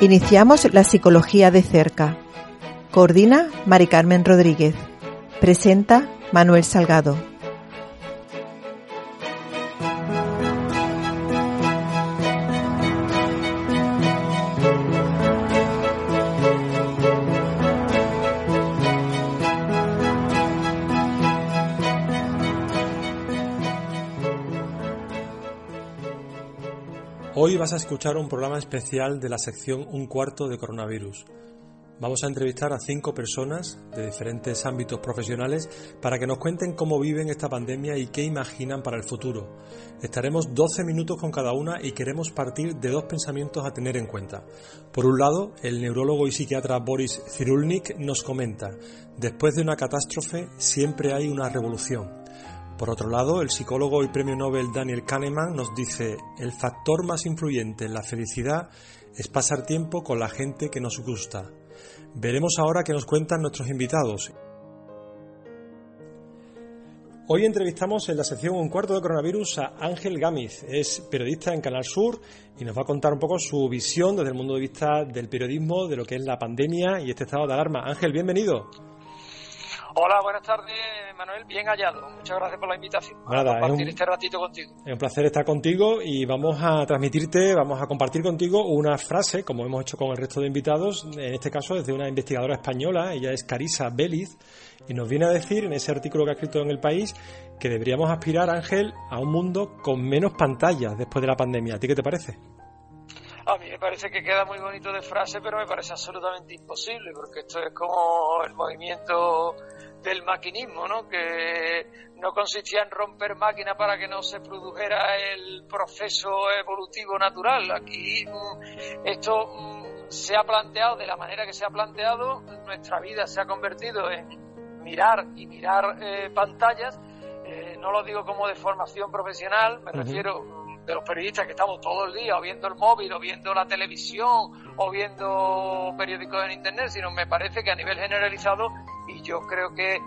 Iniciamos la psicología de cerca. Coordina Mari Carmen Rodríguez. Presenta Manuel Salgado. Vas a escuchar un programa especial de la sección Un cuarto de coronavirus. Vamos a entrevistar a cinco personas de diferentes ámbitos profesionales para que nos cuenten cómo viven esta pandemia y qué imaginan para el futuro. Estaremos 12 minutos con cada una y queremos partir de dos pensamientos a tener en cuenta. Por un lado, el neurólogo y psiquiatra Boris Cyrulnik nos comenta, después de una catástrofe siempre hay una revolución. Por otro lado, el psicólogo y premio Nobel Daniel Kahneman nos dice, el factor más influyente en la felicidad es pasar tiempo con la gente que nos gusta. Veremos ahora qué nos cuentan nuestros invitados. Hoy entrevistamos en la sección Un cuarto de coronavirus a Ángel Gámiz. Es periodista en Canal Sur y nos va a contar un poco su visión desde el mundo de vista del periodismo, de lo que es la pandemia y este estado de alarma. Ángel, bienvenido. Hola, buenas tardes, Manuel. Bien hallado. Muchas gracias por la invitación. Nada, a compartir es un, este ratito contigo. Es un placer estar contigo y vamos a transmitirte, vamos a compartir contigo una frase, como hemos hecho con el resto de invitados, en este caso desde una investigadora española, ella es Carisa Béliz, y nos viene a decir en ese artículo que ha escrito en El País que deberíamos aspirar, Ángel, a un mundo con menos pantallas después de la pandemia. ¿A ti qué te parece? A mí me parece que queda muy bonito de frase, pero me parece absolutamente imposible, porque esto es como el movimiento del maquinismo, ¿no? Que no consistía en romper máquina para que no se produjera el proceso evolutivo natural. Aquí esto se ha planteado de la manera que se ha planteado, nuestra vida se ha convertido en mirar y mirar eh, pantallas. Eh, no lo digo como de formación profesional, me uh -huh. refiero de los periodistas que estamos todo el día o viendo el móvil o viendo la televisión o viendo periódicos en internet, sino me parece que a nivel generalizado y yo creo que,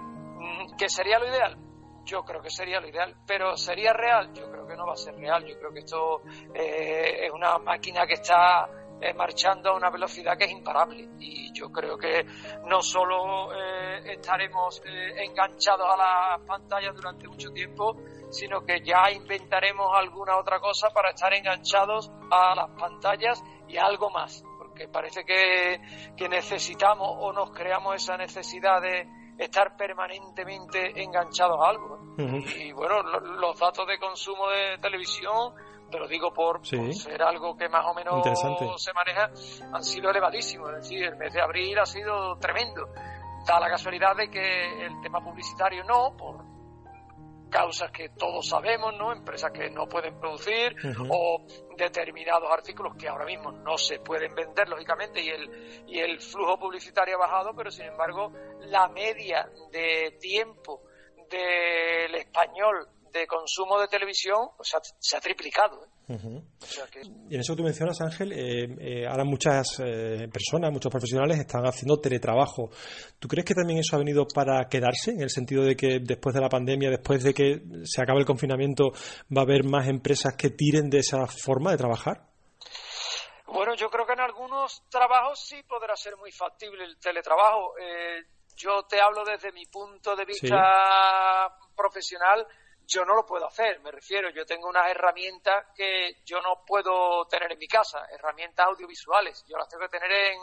que sería lo ideal. Yo creo que sería lo ideal, pero ¿sería real? Yo creo que no va a ser real. Yo creo que esto eh, es una máquina que está eh, marchando a una velocidad que es imparable. Y yo creo que no solo eh, estaremos enganchados a las pantallas durante mucho tiempo, sino que ya inventaremos alguna otra cosa para estar enganchados a las pantallas y a algo más, porque parece que, que necesitamos o nos creamos esa necesidad de estar permanentemente enganchados a algo. Uh -huh. y, y, bueno, lo, los datos de consumo de televisión, te lo digo por, sí. por ser algo que más o menos se maneja, han sido elevadísimos. Es decir, el mes de abril ha sido tremendo. Da la casualidad de que el tema publicitario no, por causas que todos sabemos, ¿no? Empresas que no pueden producir uh -huh. o determinados artículos que ahora mismo no se pueden vender, lógicamente, y el, y el flujo publicitario ha bajado, pero sin embargo, la media de tiempo del español de consumo de televisión pues, se, ha, se ha triplicado. ¿eh? Uh -huh. o sea que... Y en eso que tú mencionas, Ángel, eh, eh, ahora muchas eh, personas, muchos profesionales están haciendo teletrabajo. ¿Tú crees que también eso ha venido para quedarse, en el sentido de que después de la pandemia, después de que se acabe el confinamiento, va a haber más empresas que tiren de esa forma de trabajar? Bueno, yo creo que en algunos trabajos sí podrá ser muy factible el teletrabajo. Eh, yo te hablo desde mi punto de vista sí. profesional yo no lo puedo hacer, me refiero, yo tengo unas herramientas que yo no puedo tener en mi casa, herramientas audiovisuales, yo las tengo que tener en,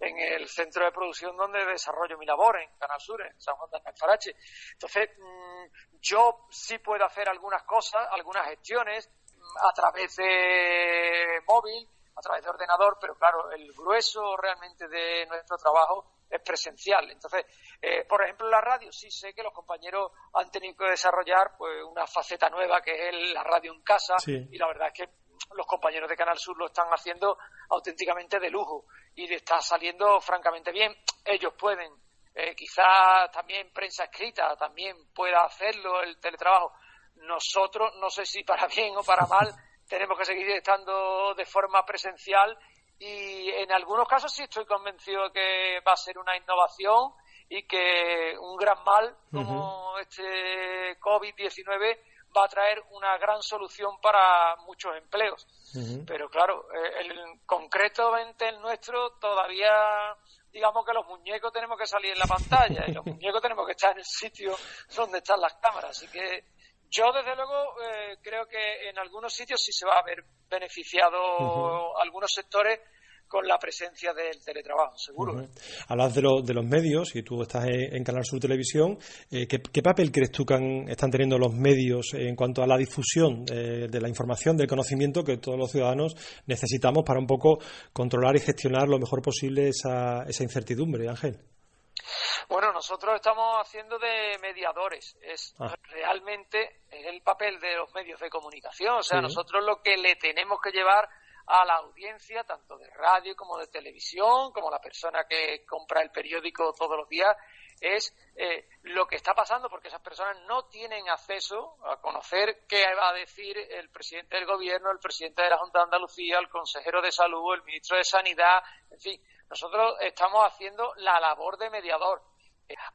en el centro de producción donde desarrollo mi labor, en Canal Sur, en San Juan de Alfarache. Entonces, mmm, yo sí puedo hacer algunas cosas, algunas gestiones mmm, a través de móvil, a través de ordenador, pero claro, el grueso realmente de nuestro trabajo es presencial. Entonces, eh, por ejemplo, en la radio sí sé que los compañeros han tenido que desarrollar pues una faceta nueva que es el, la radio en casa sí. y la verdad es que los compañeros de Canal Sur lo están haciendo auténticamente de lujo y está saliendo francamente bien. Ellos pueden, eh, quizás también prensa escrita también pueda hacerlo el teletrabajo. Nosotros, no sé si para bien o para mal, tenemos que seguir estando de forma presencial y en algunos casos sí estoy convencido que va a ser una innovación y que un gran mal como uh -huh. este COVID-19 va a traer una gran solución para muchos empleos. Pero claro, eh, el, concretamente el nuestro todavía digamos que los muñecos tenemos que salir en la pantalla y los muñecos tenemos que estar en el sitio donde están las cámaras. Así que yo, desde luego, eh, creo que en algunos sitios sí se va a ver beneficiado algunos sectores con la presencia del teletrabajo, seguro. ¿eh? Hablas de, de los medios, y tú estás en, Canal Sur Televisión, eh, ¿qué, papel crees tú que están teniendo los medios en cuanto a la difusión eh, de la información, del conocimiento que todos los ciudadanos necesitamos para un poco controlar y gestionar lo mejor posible esa, esa incertidumbre, Ángel? Bueno, nosotros estamos haciendo de mediadores. Es ah. realmente el papel de los medios de comunicación. O sea, nosotros lo que le tenemos que llevar a la audiencia, tanto de radio como de televisión, como la persona que compra el periódico todos los días, es eh, lo que está pasando, porque esas personas no tienen acceso a conocer qué va a decir el presidente del gobierno, el presidente de la Junta de Andalucía, el consejero de salud, el ministro de Sanidad, en fin, nosotros estamos haciendo la labor de mediador.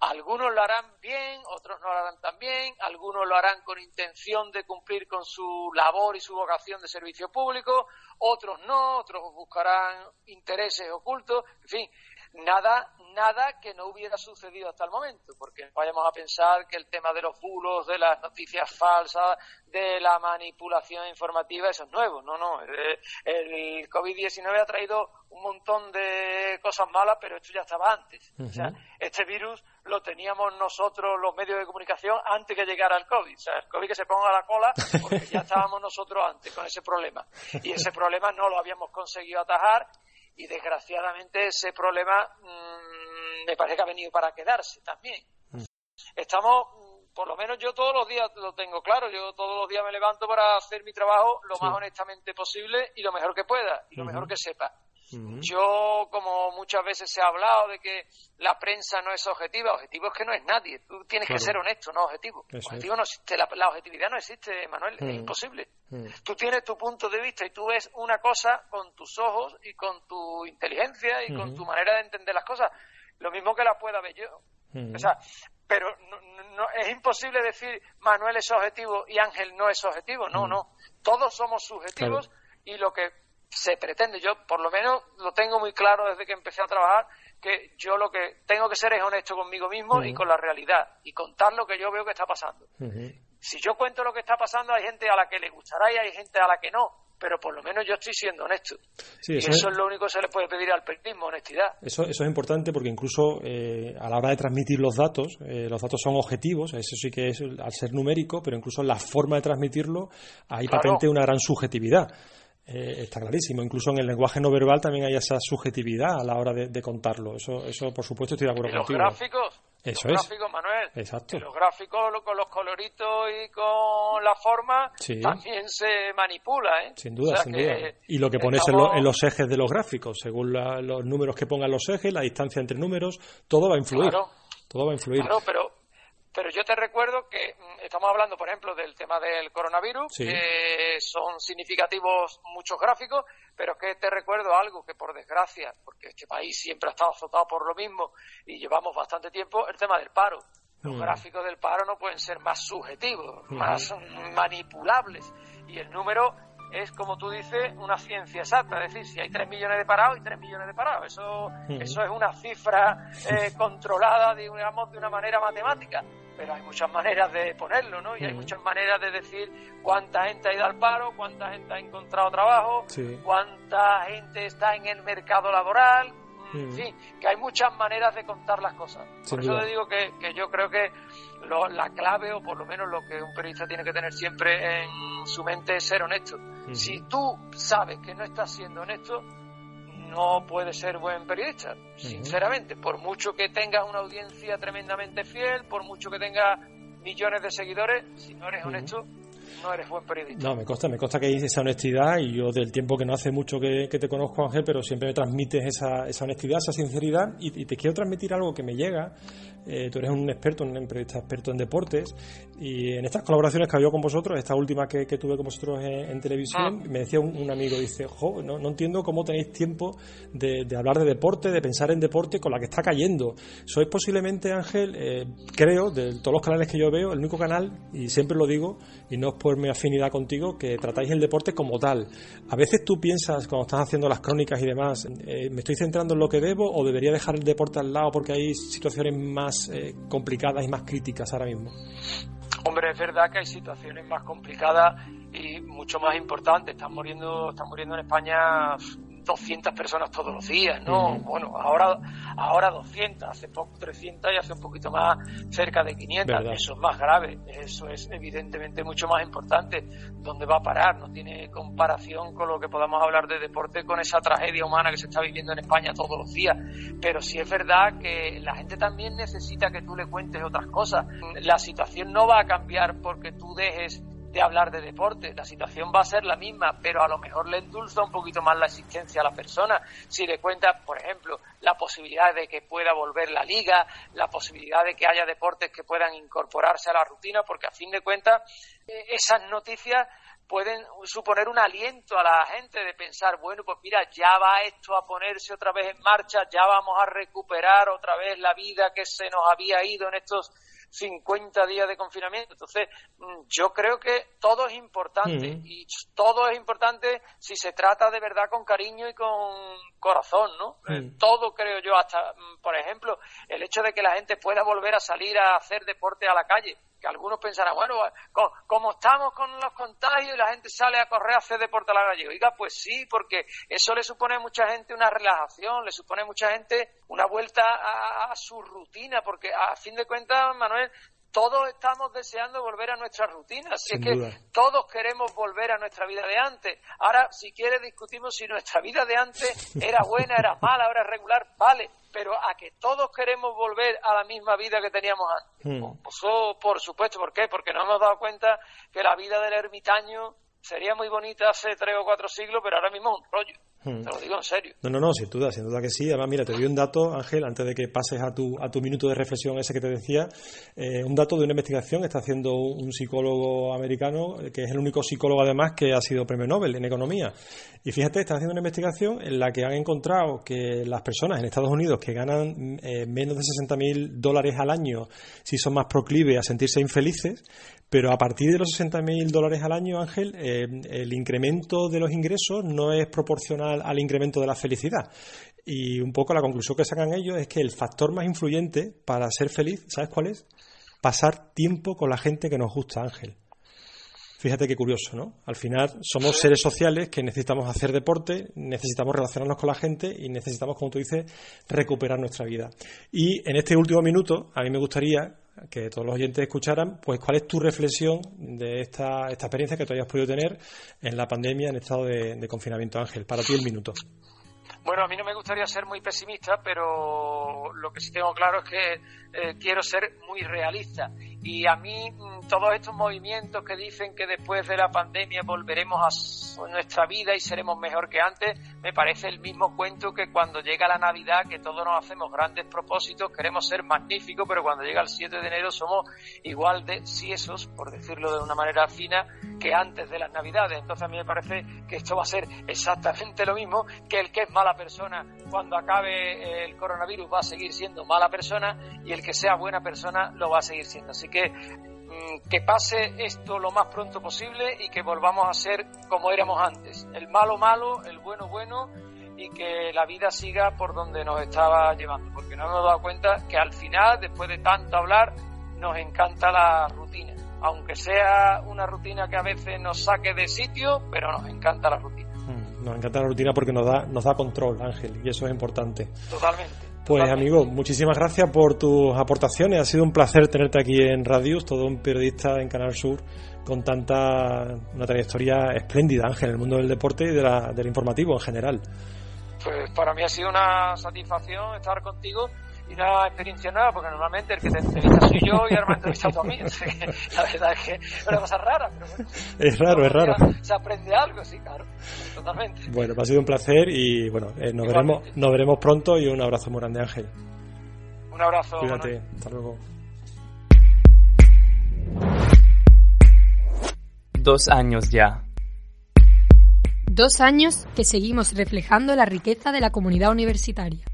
Algunos lo harán bien, otros no lo harán tan bien, algunos lo harán con intención de cumplir con su labor y su vocación de servicio público, otros no, otros buscarán intereses ocultos, en fin, nada, nada que no hubiera sucedido hasta el momento, porque vayamos a pensar que el tema de los bulos, de las noticias falsas, de la manipulación informativa, eso es nuevo, no, no, el COVID-19 ha traído un montón de cosas malas, pero esto ya estaba antes. O sea, este virus lo teníamos nosotros, los medios de comunicación, antes que llegara el COVID. O sea, el COVID que se ponga a la cola, porque ya estábamos nosotros antes con ese problema. Y ese problema no lo habíamos conseguido atajar y desgraciadamente ese problema mm, me parece que ha venido para quedarse también. Mm. Estamos, mm, por lo menos yo todos los días lo tengo claro, yo todos los días me levanto para hacer mi trabajo lo más honestamente posible y lo mejor que pueda y lo mejor que sepa. Yo, como muchas veces se ha hablado de que la prensa no es objetiva, objetivo es que no es nadie. Tú tienes que ser honesto, no objetivo. objetivo no existe, la, objetividad no existe, Manuel, es imposible. Tú tienes tu punto de vista y tú ves una cosa con tus ojos y con tu inteligencia y con tu manera de entender las cosas. Lo mismo que la pueda ver yo. O sea, pero no, es imposible decir Manuel es objetivo y Ángel no es objetivo. No, no. Todos somos subjetivos y lo que se pretende. Yo, por lo menos, lo tengo muy claro desde que empecé a trabajar, que yo lo que tengo que ser es honesto conmigo mismo y con la realidad y contar lo que yo veo que está pasando. Si yo cuento lo que está pasando, hay gente a la que le gustará y hay gente a la que no. Pero por lo menos yo estoy siendo honesto. y eso es... lo único que se le puede pedir al periodismo, honestidad. Eso, eso es importante porque incluso eh, a la hora de transmitir los datos, eh, los datos son objetivos, eso sí que es al ser numérico, pero incluso en la forma de transmitirlo hay patente una gran subjetividad. Eh, está clarísimo. Incluso en el lenguaje no verbal también hay esa subjetividad a la hora de, contarlo. Eso, eso, por supuesto, estoy de acuerdo contigo. Los gráficos, eso los gráficos, Manuel. Exacto. los gráficos con los coloritos y con la forma también se manipula, ¿eh? Sin duda, sin duda. Y lo que pones en, los ejes de los gráficos, según los números que pongan los ejes, la distancia entre números, todo va a influir. Todo va a influir. Claro, pero pero yo te recuerdo que mm, estamos hablando, por ejemplo, del tema del coronavirus, que son significativos muchos gráficos, pero que te recuerdo algo que, por desgracia, porque este país siempre ha estado azotado por lo mismo y llevamos bastante tiempo, el tema del paro. Los mm. gráficos del paro no pueden ser más subjetivos, más manipulables. Y el número es, como tú dices, una ciencia exacta. Es decir, si hay 3 millones de parados, hay 3 millones de parados. Eso, eso es una cifra eh, controlada, digamos, de una manera matemática. Pero hay muchas maneras de ponerlo, ¿no? Y hay muchas maneras de decir cuánta gente ha ido al paro, cuánta gente ha encontrado trabajo, cuánta gente está en el mercado laboral, en fin, que hay muchas maneras de contar las cosas. Por eso te digo que, que yo creo que la clave, o por lo menos lo que un periodista tiene que tener siempre en su mente es ser honesto. Si tú sabes que no estás siendo honesto, no puedes ser buen periodista, sinceramente. Por mucho que tengas una audiencia tremendamente fiel, por mucho que tengas millones de seguidores, si no eres honesto, no eres buen periodista. No, me consta, me consta que hay esa honestidad y yo del tiempo que no hace mucho que, te conozco, Ángel, pero siempre me transmites esa, esa honestidad, esa sinceridad y, te quiero transmitir algo que me llega, eh, tú eres un experto, un periodista experto en deportes, y en estas colaboraciones que había con vosotros, esta última que, tuve con vosotros en, televisión, ah. me decía un, amigo, dice, jo, no, entiendo cómo tenéis tiempo de, hablar de deporte, de pensar en deporte con la que está cayendo. Sois posiblemente, Ángel, eh, creo, de todos los canales que yo veo, el único canal, y siempre lo digo, y no es por mi afinidad contigo, que tratáis el deporte como tal. A veces tú piensas, cuando estás haciendo las crónicas y demás, eh, ¿me estoy centrando en lo que debo o debería dejar el deporte al lado porque hay situaciones más eh, complicadas y más críticas ahora mismo? Hombre, es verdad que hay situaciones más complicadas y mucho más importantes. Están muriendo, están muriendo en España 200 personas todos los días, ¿no? Bueno, ahora, ahora 200, hace poco 300 y hace un poquito más cerca de 500. Eso es más grave, eso es evidentemente mucho más importante. ¿Dónde va a parar? No tiene comparación con lo que podamos hablar de deporte con esa tragedia humana que se está viviendo en España todos los días. Pero sí es verdad que la gente también necesita que tú le cuentes otras cosas. La situación no va a cambiar porque tú dejes de hablar de deporte. La situación va a ser la misma, pero a lo mejor le endulza un poquito más la existencia a la persona. Si le cuenta, por ejemplo, la posibilidad de que pueda volver la liga, la posibilidad de que haya deportes que puedan incorporarse a la rutina, porque a fin de cuentas eh, esas noticias pueden suponer un aliento a la gente de pensar, bueno, pues mira, ya va esto a ponerse otra vez en marcha, ya vamos a recuperar otra vez la vida que se nos había ido en estos 50 días de confinamiento. Entonces, mm, yo creo que todo es importante mm. y todo es importante si se trata de verdad con cariño y con corazón, ¿no? Eh, mm. Todo creo yo, hasta, por ejemplo, el hecho de que la gente pueda volver a salir a hacer deporte a la calle que algunos pensarán, bueno, como estamos con los contagios y la gente sale a correr a hacer deporte a la calle. Oiga, pues sí, porque eso le supone a mucha gente una relajación, le supone a mucha gente una vuelta a, su rutina, porque a fin de cuentas, Manuel, todos estamos deseando volver a nuestra rutina, así es que todos queremos volver a nuestra vida de antes. Ahora, si quieres, discutimos si nuestra vida de antes era buena, era mala, era regular, vale, pero a que todos queremos volver a la misma vida que teníamos antes. Hmm. Pues, oh, por supuesto, ¿por qué? Porque no hemos dado cuenta que la vida del ermitaño sería muy bonita hace tres o cuatro siglos, pero ahora mismo es un rollo. Hmm. Te lo digo en serio. No, no, no, sin duda, sin duda que sí. Además, mira, te doy un dato, Ángel, antes de que pases a tu, a tu minuto de reflexión ese que te decía. Eh, un dato de una investigación que está haciendo un psicólogo americano, que es el único psicólogo además que ha sido premio Nobel en economía. Y fíjate, está haciendo una investigación en la que han encontrado que las personas en Estados Unidos que ganan eh, menos de 60.000 dólares al año, si son más proclives a sentirse infelices, pero a partir de los 60.000 dólares al año, Ángel, eh, el incremento de los ingresos no es proporcional al incremento de la felicidad. Y un poco la conclusión que sacan ellos es que el factor más influyente para ser feliz, ¿sabes cuál es? Pasar tiempo con la gente que nos gusta, Ángel. Fíjate qué curioso, ¿no? Al final somos seres sociales que necesitamos hacer deporte, necesitamos relacionarnos con la gente y necesitamos, como tú dices, recuperar nuestra vida. Y en este último minuto, a mí me gustaría que todos los oyentes escucharan, pues cuál es tu reflexión de esta, esta experiencia que tú hayas podido tener en la pandemia, en estado de confinamiento, Ángel. Para ti el minuto. Bueno, a mí no me gustaría ser muy pesimista, pero lo que sí tengo claro es que eh, quiero ser muy realista. Y a mí mm, todos estos movimientos que dicen que después de la pandemia volveremos a nuestra vida y seremos mejor que antes, me parece el mismo cuento que cuando llega la Navidad, que todos nos hacemos grandes propósitos, queremos ser magníficos, pero cuando llega el 7 de enero somos igual de siesos, por decirlo de una manera fina, que antes de las Navidades. Entonces a mí me parece que esto va a ser exactamente lo mismo que el que es mala persona cuando acabe el coronavirus va a seguir siendo mala persona y el que sea buena persona lo va a seguir siendo. Así que mm, que pase esto lo más pronto posible y que volvamos a ser como éramos antes. El malo malo, el bueno bueno y que la vida siga por donde nos estaba llevando. Porque no hemos dado cuenta que al final, después de tanto hablar, nos encanta la rutina aunque sea una rutina que a veces nos saque de sitio, pero nos encanta la rutina. Mm, nos encanta la rutina porque nos da, nos da control, Ángel, y eso es importante. Totalmente. Pues amigo, muchísimas gracias por tus aportaciones. Ha sido un placer tenerte aquí en Radius, todo un periodista en Canal Sur con tanta una trayectoria espléndida, Ángel, en el mundo del deporte y de la, del informativo en general. Pues para mí ha sido una satisfacción estar contigo y una experiencia nueva, porque normalmente el que te entrevista soy yo y ahora me entrevistado a mí. la verdad es que es una cosa rara, pero bueno. Es raro, es raro. Se aprende algo, sí, claro, totalmente. Bueno, pues ha sido un placer y bueno, eh, nos, veremos, nos veremos pronto y un abrazo muy grande, Ángel. Un abrazo. Cuídate, hasta luego. Dos años ya. Dos años que seguimos reflejando la riqueza de la comunidad universitaria.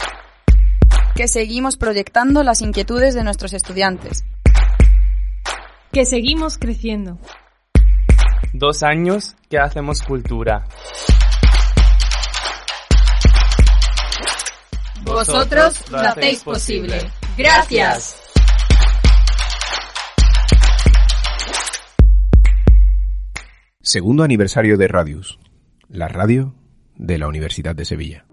Que seguimos proyectando las inquietudes de nuestros estudiantes. Que seguimos creciendo. Dos años que hacemos cultura. Vosotros lo hacéis posible. Gracias. Segundo aniversario de Radius, la radio de la Universidad de Sevilla.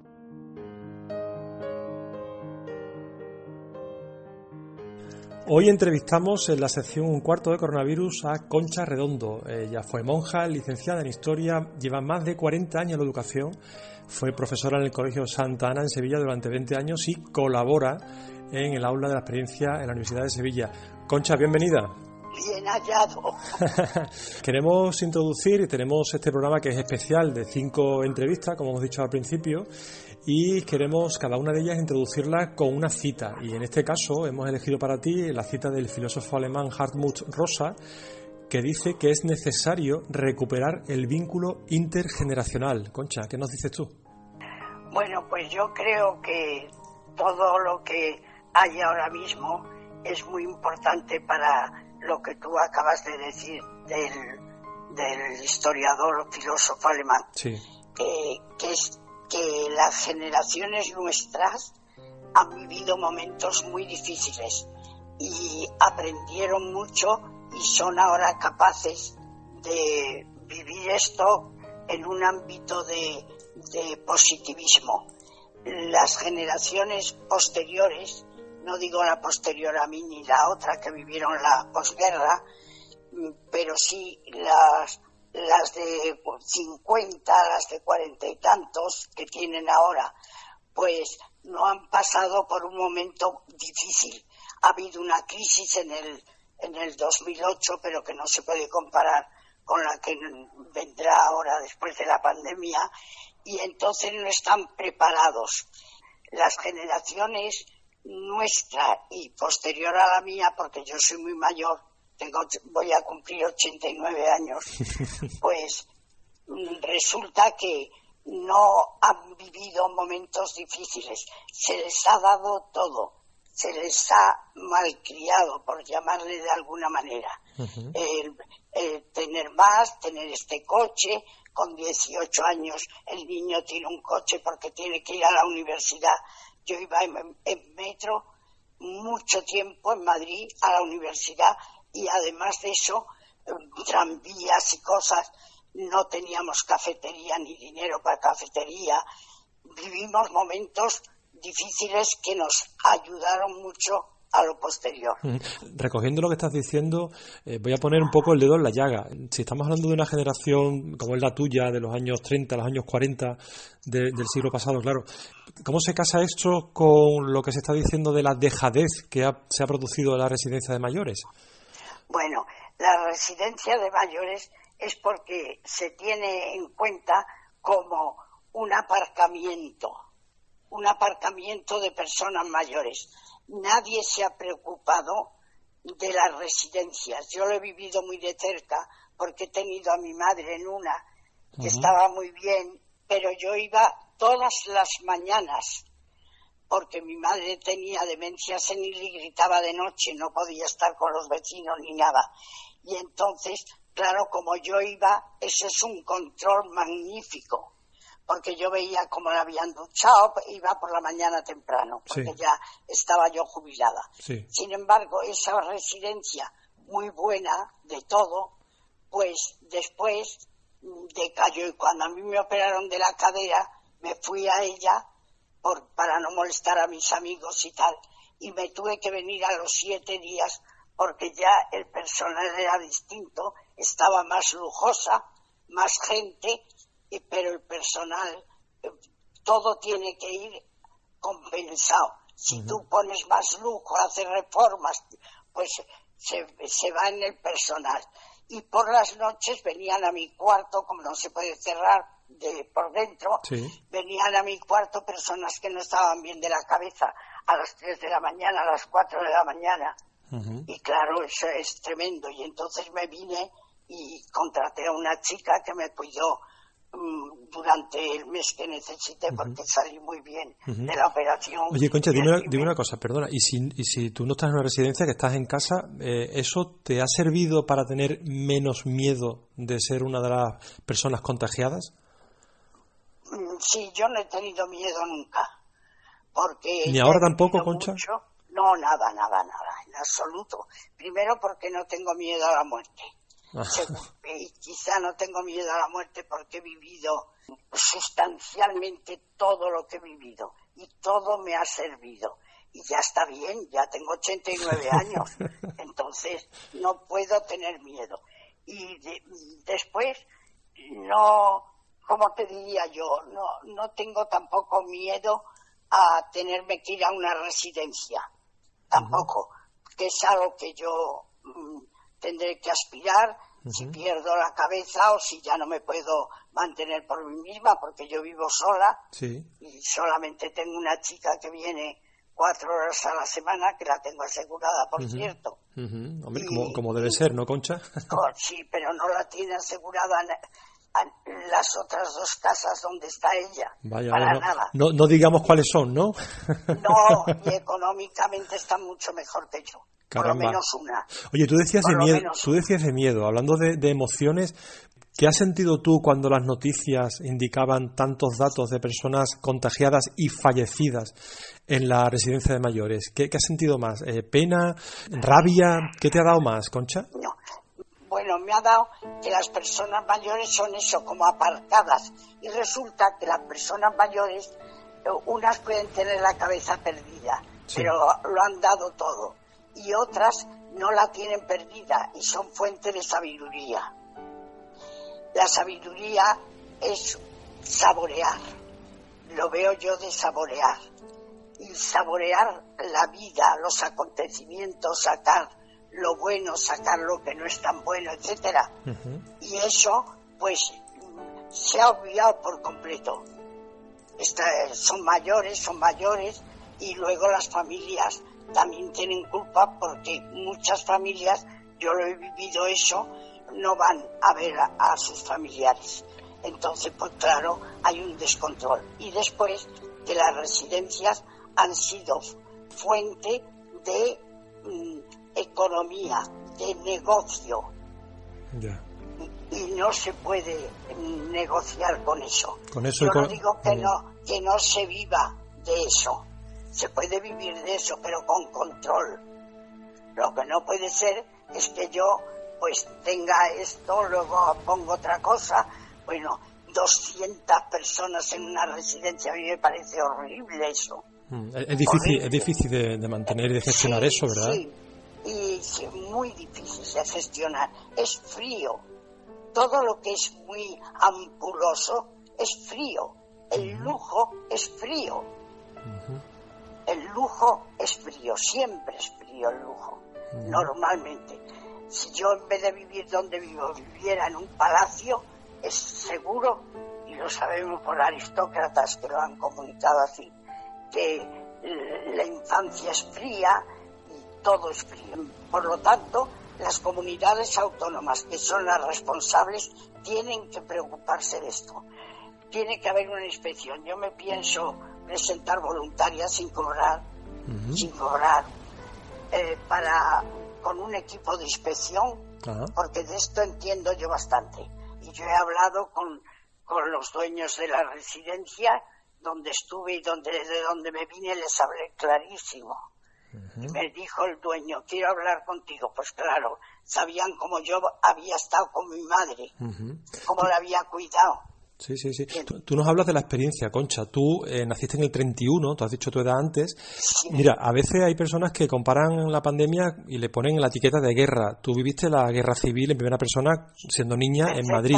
Hoy entrevistamos en la sección Un cuarto de coronavirus a Concha Redondo. Ella fue monja, licenciada en Historia, lleva más de 40 años en la educación, fue profesora en el Colegio Santa Ana en Sevilla durante 20 años y colabora en el aula de la experiencia en la Universidad de Sevilla. Concha, bienvenida. Bien hallado. Queremos introducir y tenemos este programa que es especial de cinco entrevistas, como hemos dicho al principio, y queremos cada una de ellas introducirla con una cita. Y en este caso hemos elegido para ti la cita del filósofo alemán Hartmut Rosa, que dice que es necesario recuperar el vínculo intergeneracional. Concha, ¿qué nos dices tú? Bueno, pues yo creo que todo lo que hay ahora mismo es muy importante para lo que tú acabas de decir del, del historiador filósofo alemán, Sí. que, que es que las generaciones nuestras han vivido momentos muy difíciles y aprendieron mucho y son ahora capaces de vivir esto en un ámbito de, de positivismo. Las generaciones posteriores, no digo la posterior a mí ni la otra que vivieron la posguerra, pero sí las, las de 50, las de cuarenta y tantos que tienen ahora, pues no han pasado por un momento difícil. Ha habido una crisis en el, en el 2008, pero que no se puede comparar con la que vendrá ahora después de la pandemia, y entonces no están preparados. Las generaciones nuestra y posterior a la mía, porque yo soy muy mayor, tengo, voy a cumplir 89 años, pues mm, resulta que no han vivido momentos difíciles, se les ha dado todo, se les ha malcriado, por llamarle de alguna manera. el, el tener más, tener este coche, con 18 años el niño tiene un coche porque tiene que ir a la universidad. Yo iba en, metro mucho tiempo en Madrid a la universidad y además de eso, tranvías y cosas, no teníamos cafetería ni dinero para cafetería. Vivimos momentos difíciles que nos ayudaron mucho a lo posterior. Recogiendo lo que estás diciendo, eh, voy a poner un poco el dedo en la llaga. Si estamos hablando de una generación como es la tuya, de los años 30, los años 40 de- del siglo pasado, claro, ¿cómo se casa esto con lo que se está diciendo de la dejadez que ha- se ha producido en la residencia de mayores? Bueno, la residencia de mayores es porque se tiene en cuenta como un aparcamiento, un aparcamiento de personas mayores. Nadie se ha preocupado de las residencias. Yo lo he vivido muy de cerca porque he tenido a mi madre en una que estaba muy bien, pero yo iba todas las mañanas porque mi madre tenía demencia senil y gritaba de noche, no podía estar con los vecinos ni nada. Y entonces, claro, como yo iba, eso es un control magnífico, porque yo veía cómo la habían duchado, iba por la mañana temprano, porque Sí. ya estaba yo jubilada. Sí. Sin embargo, esa residencia muy buena de todo, pues después decayó y cuando a mí me operaron de la cadera, me fui a ella por, para no molestar a mis amigos y tal, y me tuve que venir a los siete días porque ya el personal era distinto, estaba más lujosa, más gente, y- pero el personal, eh, todo tiene que ir compensado. Si tú pones más lujo, haces reformas, pues se, se va en el personal. Y por las noches venían a mi cuarto, como no se puede cerrar de por dentro, Sí. venían a mi cuarto personas que no estaban bien de la cabeza a las 3 de la mañana, a las 4 de la mañana. Y claro, eso es tremendo. Y entonces me vine y contraté a una chica que me cuidó durante el mes que necesité porque salí muy bien de la operación. Oye, Concha, dime, una, cosa, perdona, y si, y si tú no estás en una residencia, que estás en casa, eh, ¿eso te ha servido para tener menos miedo de ser una de las personas contagiadas? Mm, sí, yo no he tenido miedo nunca. Porque ¿Ni ahora tampoco, Concha? No, nada, nada, nada, en absoluto. Primero porque no tengo miedo a la muerte. Y quizá no tengo miedo a la muerte porque he vivido sustancialmente todo lo que he vivido y todo me ha servido. Y ya está bien, ya tengo 89 años, entonces no puedo tener miedo. Y después, no, como te diría yo, no, no tengo tampoco miedo a tenerme que ir a una residencia tampoco, que es algo que yo mm, tendré que aspirar si pierdo la cabeza o si ya no me puedo mantener por mí misma, porque yo vivo sola y solamente tengo una chica que viene cuatro horas a la semana, que la tengo asegurada, por cierto. Hombre, como, como, debe ser, ¿no, Concha? sí, pero no la tiene asegurada las otras dos casas donde está ella. Vaya, para no, nada. No, digamos cuáles son, ¿no? no, y económicamente están mucho mejor que yo. Por lo menos una. Oye, tú decías, de miedo, tú decías de miedo, hablando de, de emociones, ¿Qué has sentido tú cuando las noticias indicaban tantos datos de personas contagiadas y fallecidas en la residencia de mayores? ¿Qué, has sentido más? Eh, ¿Pena? ¿Rabia? ¿Qué te ha dado más, Concha? No, bueno, me ha dado que las personas mayores son eso, como aparcadas. Y resulta que las personas mayores, eh, unas pueden tener la cabeza perdida, pero lo han dado todo. Y otras no la tienen perdida y son fuente de sabiduría. La sabiduría es saborear. Lo veo yo de saborear. Y saborear la vida, los acontecimientos, sacar lo bueno, sacar lo que no es tan bueno, etcétera. Y eso, pues, se ha olvidado por completo. son mayores, son mayores, y luego las familias también tienen culpa porque muchas familias, yo lo he vivido eso, no van a ver a, sus familiares. Entonces, pues claro, hay un descontrol. Y después que las residencias han sido fuente de mm, economía, de negocio. Y, no se puede negociar con eso. Con eso Yo no digo que no, que no se viva de eso. Se puede vivir de eso, pero con control. Lo que no puede ser es que yo pues tenga esto, luego pongo otra cosa. Bueno, 200 personas en una residencia, a mí me parece horrible eso. Mm, es, difícil, es difícil de, mantener y de gestionar eso, ¿verdad? Sí, y muy difícil de gestionar. Es frío. Todo lo que es muy ampuloso es frío. El lujo es frío. El lujo es frío, siempre es frío el lujo, normalmente. Si yo en vez de vivir donde vivo viviera en un palacio, es seguro, y lo sabemos por aristócratas que lo han comunicado así, que la infancia es fría, todo es frío. Por lo tanto, las comunidades autónomas, que son las responsables, tienen que preocuparse de esto. Tiene que haber una inspección. Yo me pienso presentar voluntaria sin cobrar, sin cobrar, eh, para con un equipo de inspección, porque de esto entiendo yo bastante. Y yo he hablado con, con los dueños de la residencia donde estuve y donde, de donde me vine, les hablé clarísimo me dijo el dueño, quiero hablar contigo. Pues claro, sabían cómo yo había estado con mi madre, cómo la había cuidado. Sí, sí, sí. Tú, nos hablas de la experiencia, Concha. Tú eh, naciste en el 31, tú has dicho tu edad antes. Mira, a veces hay personas que comparan la pandemia y le ponen la etiqueta de guerra. Tú viviste la guerra civil en primera persona siendo niña en Madrid.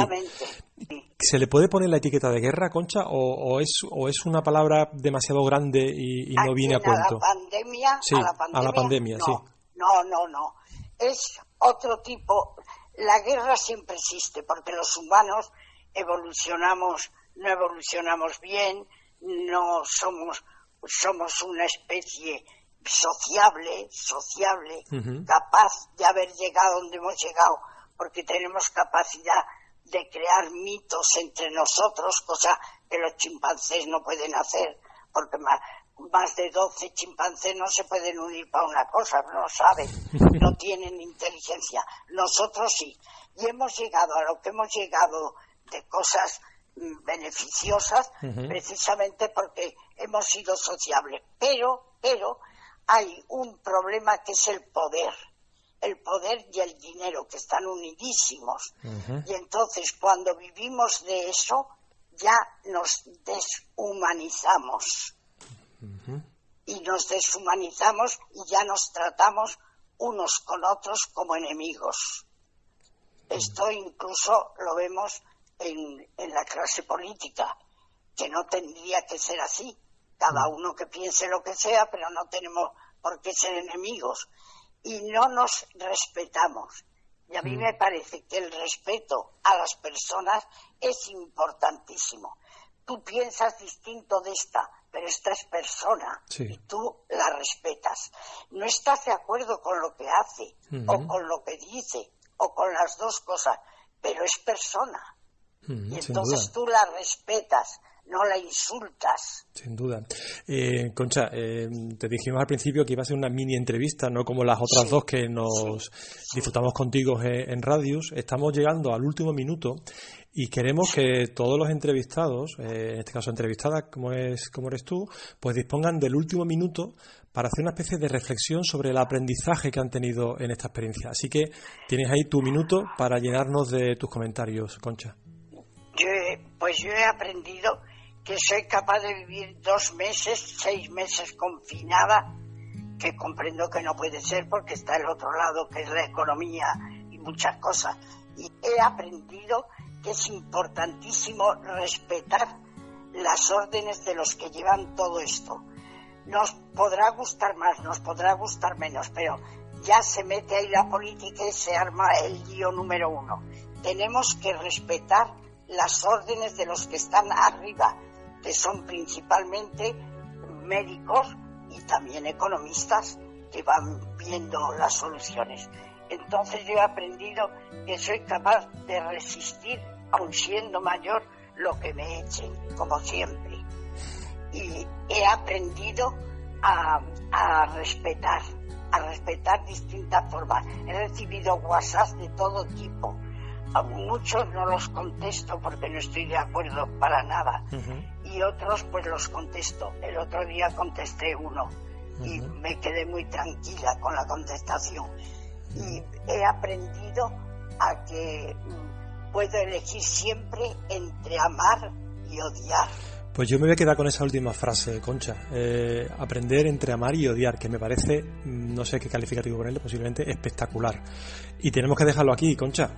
¿Se le puede poner la etiqueta de guerra, Concha, o, es, o es una palabra demasiado grande y, no viene a cuento? A la pandemia, sí, a la pandemia, sí. No, no, no. Es otro tipo. La guerra siempre existe porque los humanos evolucionamos, no evolucionamos bien, no somos somos una especie sociable, sociable, capaz de haber llegado donde hemos llegado, porque tenemos capacidad de crear mitos entre nosotros, cosa que los chimpancés no pueden hacer, porque más, más de 12 chimpancés no se pueden unir para una cosa, no saben, no tienen inteligencia. Nosotros sí. Y hemos llegado a lo que hemos llegado de cosas mm, beneficiosas precisamente porque hemos sido sociables. Pero, pero, hay un problema que es el poder. El poder y el dinero que están unidísimos. Y entonces cuando vivimos de eso, ya nos deshumanizamos. Y nos deshumanizamos y ya nos tratamos unos con otros como enemigos. Esto incluso lo vemos en, en la clase política, que no tendría que ser así cada uno que piense lo que sea, pero no tenemos por qué ser enemigos. Y no nos respetamos. Y a mí mm. me parece que el respeto a las personas es importantísimo. Tú piensas distinto de esta, pero esta es persona y tú la respetas. No estás de acuerdo con lo que hace o con lo que dice o con las dos cosas, pero es persona. Y entonces tú la respetas no la insultas. Sin duda. Eh, Concha, eh, te dijimos al principio que iba a ser una mini entrevista, no como las otras dos que nos disfrutamos contigo en, Radius. Estamos llegando al último minuto y queremos que todos los entrevistados, eh, en este caso entrevistadas como, es, como eres tú, pues dispongan del último minuto para hacer una especie de reflexión sobre el aprendizaje que han tenido en esta experiencia. Así que tienes ahí tu minuto para llenarnos de tus comentarios, Concha. Pues yo he aprendido que soy capaz de vivir dos meses, seis meses confinada, que comprendo que no puede ser porque está el otro lado, que es la economía y muchas cosas. Y he aprendido que es importantísimo respetar las órdenes de los que llevan todo esto. Nos podrá gustar más, nos podrá gustar menos, pero ya se mete ahí la política y se arma el lío número uno. Tenemos que respetar las órdenes de los que están arriba, que son principalmente médicos y también economistas que van viendo las soluciones. Entonces yo he aprendido que soy capaz de resistir, aun siendo mayor, lo que me echen, como siempre. Y he aprendido a, a respetar, a respetar distintas formas. He recibido WhatsApp de todo tipo a muchos no los contesto porque no estoy de acuerdo para nada. Y otros pues los contesto. El otro día contesté uno y me quedé muy tranquila con la contestación. Y he aprendido a que mm, puedo elegir siempre entre amar y odiar. Pues yo me voy a quedar con esa última frase, Concha. Eh, aprender entre amar y odiar, que me parece, mm, no sé qué calificativo ponerle, posiblemente espectacular. Y tenemos que dejarlo aquí, Concha.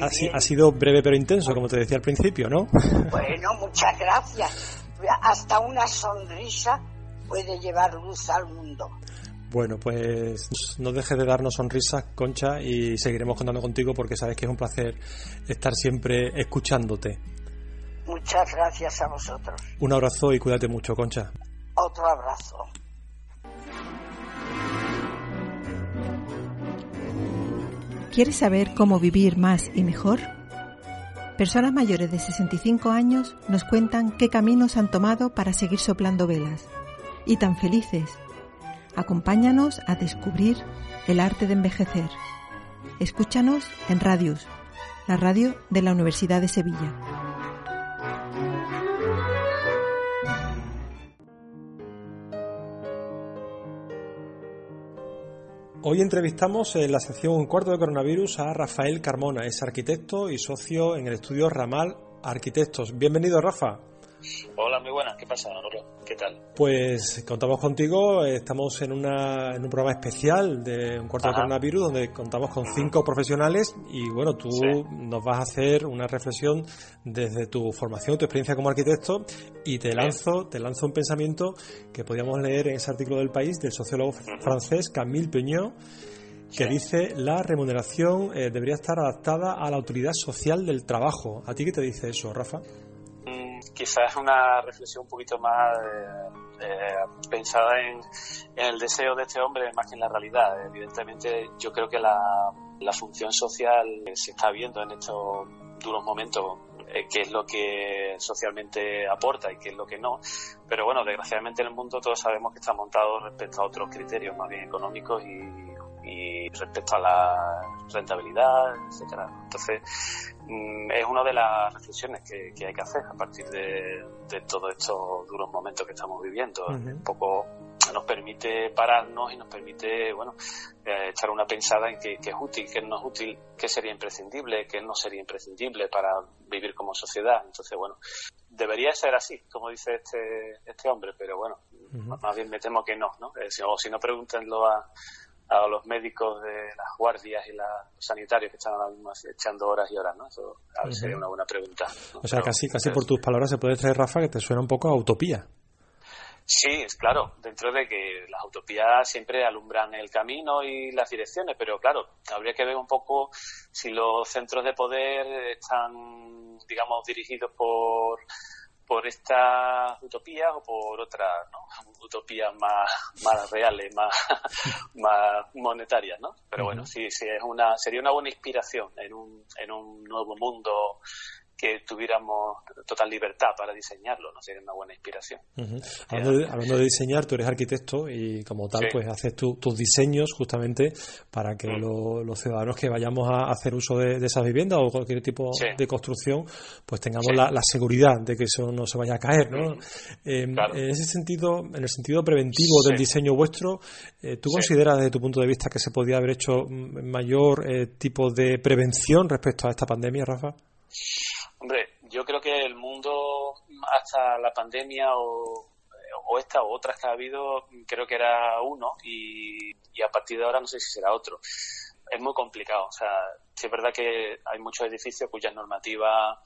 Ha, ha, sido breve pero intenso, como te decía al principio, ¿no? Bueno, muchas gracias. Hasta una sonrisa puede llevar luz al mundo. Bueno, pues no dejes de darnos sonrisas, Concha, y seguiremos contando contigo porque sabes que es un placer estar siempre escuchándote. Muchas gracias a vosotros. Un abrazo y cuídate mucho, Concha. Otro abrazo. ¿Quieres saber cómo vivir más y mejor? Personas mayores de 65 años nos cuentan qué caminos han tomado para seguir soplando velas. Y tan felices. Acompáñanos a descubrir el arte de envejecer. Escúchanos en Radius, la radio de la Universidad de Sevilla. Hoy entrevistamos en la sección Un cuarto de coronavirus a Rafael Carmona, es arquitecto y socio en el estudio Ramal Arquitectos. Bienvenido, Rafa. Hola, muy buenas. ¿Qué pasa, Manolo? ¿Qué tal? Pues contamos contigo. Estamos en, una, en un programa especial de un cuarto de coronavirus donde contamos con cinco profesionales y bueno, tú nos vas a hacer una reflexión desde tu formación, tu experiencia como arquitecto y te lanzo, te lanzo un pensamiento que podíamos leer en ese artículo del país del sociólogo francés Camille Peñot que dice la remuneración eh, debería estar adaptada a la utilidad social del trabajo. ¿A ti qué te dice eso, Rafa? Quizás una reflexión un poquito más eh, eh, pensada en, el deseo de este hombre más que en la realidad. Evidentemente, yo creo que la, la función social se está viendo en estos duros momentos eh, qué es lo que socialmente aporta y qué es lo que no. Pero bueno, desgraciadamente en el mundo todos sabemos que está montado respecto a otros criterios más bien económicos y, respecto a la rentabilidad, etcétera. Entonces, mm, es una de las reflexiones que, hay que hacer a partir de, todos estos duros momentos que estamos viviendo. Un poco nos permite pararnos y nos permite, bueno, eh, echar una pensada en qué, es útil, qué no es útil, qué sería imprescindible, qué no sería imprescindible para vivir como sociedad. Entonces, bueno, debería ser así, como dice este, este hombre, pero bueno, más bien me temo que no, ¿no? Eh, o si no, pregúntenlo a, a los médicos de las guardias y los sanitarios que están ahora mismo echando horas y horas, ¿no? Eso a ver, sería una buena pregunta. O sea, casi, casi por tus palabras se puede traer, Rafa, que te suena un poco a utopía. Sí, es claro, dentro de que las utopías siempre alumbran el camino y las direcciones, pero claro, habría que ver un poco si los centros de poder están, digamos, dirigidos por por estas utopías o por otras ¿no? utopías más, más reales, más, más monetarias, ¿no? Pero bueno, sí, sí, es una, sería una buena inspiración en un, en un nuevo mundo que tuviéramos total libertad para diseñarlo, ¿no? Sería una buena inspiración. hablando, de, diseñar, tú eres arquitecto y como tal, pues haces tus diseños justamente para que mm. los ciudadanos que vayamos a hacer uso de, esas viviendas o cualquier tipo de construcción, pues tengamos la, seguridad de que eso no se vaya a caer, ¿no? Em, en ese sentido, en el sentido preventivo del diseño vuestro, eh, ¿tú consideras desde tu punto de vista que se podía haber hecho mayor eh, tipo de prevención respecto a esta pandemia, Rafa? Hombre, yo creo que el mundo hasta la pandemia o, o esta o otras que ha habido, creo que era uno y, a partir de ahora no sé si será otro. Es muy complicado, o sea, sí es verdad que hay muchos edificios cuyas normativas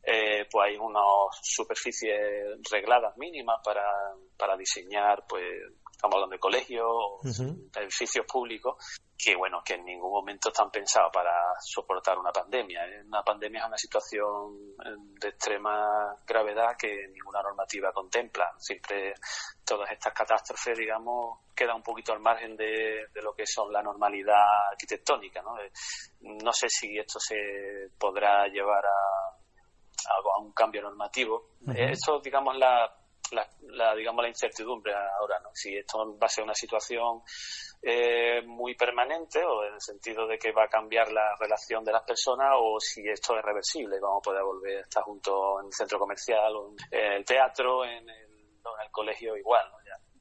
eh, pues hay unas superficies regladas mínimas para, para diseñar pues estamos hablando de colegios, edificios públicos, que bueno, que en ningún momento están pensados para soportar una pandemia. ¿eh? Una pandemia es una situación eh, de extrema gravedad que ninguna normativa contempla. Siempre todas estas catástrofes, digamos, quedan un poquito al margen de, lo que son la normalidad arquitectónica. ¿no? Eh, no sé si esto se podrá llevar a, a, un cambio normativo. Esto, digamos, la la, digamos la incertidumbre ahora no si esto va a ser una situación eh, muy permanente o en el sentido de que va a cambiar la relación de las personas o si esto es reversible. Vamos a poder volver a estar juntos en el centro comercial o en el teatro en el, colegio igual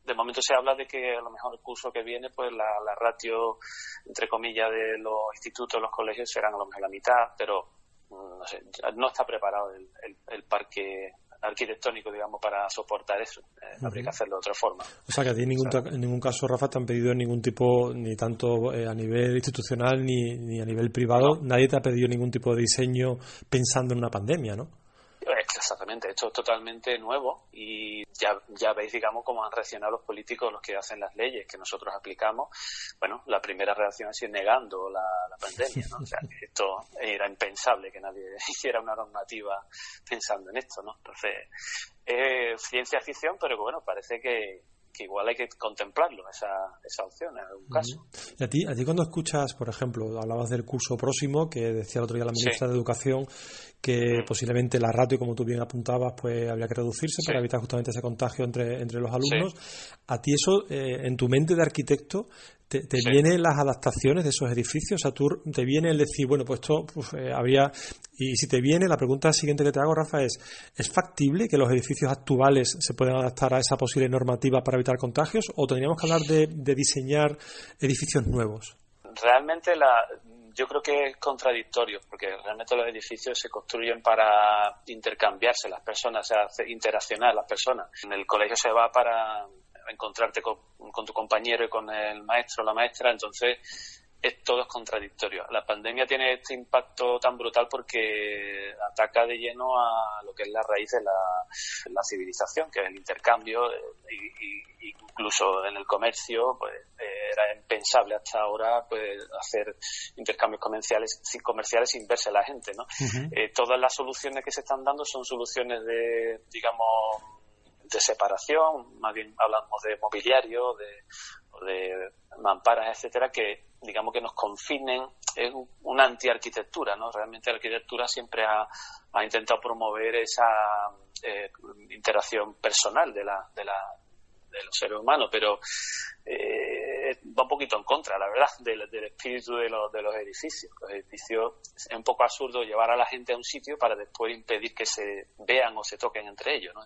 de momento se habla de que a lo mejor el curso que viene, pues la, ratio, entre comillas, de los institutos, los colegios serán a lo mejor la mitad, pero mm, no, sé, no está preparado el, el parque arquitectónico, digamos, para soportar eso. Eh, habría que hacerlo de otra forma. O sea, que a ti en ningún, en ningún caso, Rafa, te han pedido ningún tipo, ni tanto eh, a nivel institucional ni, ni a nivel privado, nadie te ha pedido ningún tipo de diseño pensando en una pandemia, ¿no? Exactamente, esto es totalmente nuevo y ya, ya veis, digamos, cómo han reaccionado los políticos, los que hacen las leyes que nosotros aplicamos. Bueno, la primera reacción ha sido negando la, pandemia, ¿no? O sea, esto era impensable que nadie hiciera una normativa pensando en esto, ¿no? Entonces, es ciencia ficción, pero bueno, parece que, que igual hay que contemplarlo, esa, esa opción en algún caso. ¿Y a ti, a ti cuando escuchas, por ejemplo, hablabas del curso próximo, que decía el otro día la ministra de Educación, que posiblemente la ratio, como tú bien apuntabas, pues habría que reducirse para evitar justamente ese contagio entre, entre los alumnos. ¿A ti eso, eh, en tu mente de arquitecto, te, vienen las adaptaciones de esos edificios? O sea, tú te viene el decir, bueno, pues esto eh, habría... Y si te viene, la pregunta siguiente que te hago, Rafa, es, ¿es factible que los edificios actuales se puedan adaptar a esa posible normativa para evitar contagios o tendríamos que hablar de, de diseñar edificios nuevos? Realmente la, yo creo que es contradictorio, porque realmente los edificios se construyen para intercambiarse las personas, o sea, interaccionar las personas. En el colegio se va para encontrarte con, tu compañero y con el maestro o la maestra, entonces es, todo es contradictorio. La pandemia tiene este impacto tan brutal porque ataca de lleno a lo que es la raíz de la, civilización, que es el intercambio, eh, y, incluso en el comercio, pues eh, era impensable hasta ahora pues hacer intercambios comerciales, comerciales sin verse a la gente, ¿no? Eh, todas las soluciones que se están dando son soluciones de, digamos, de separación, más bien hablamos de mobiliario, de, de mamparas, etcétera, que digamos que nos confinen en una antiarquitectura, ¿no? Realmente la arquitectura siempre ha, intentado promover esa eh, interacción personal de la, de la de los seres humanos, pero eh, va un poquito en contra, la verdad, del, espíritu de los, de los edificios. Los edificios es un poco absurdo llevar a la gente a un sitio para después impedir que se vean o se toquen entre ellos, ¿no?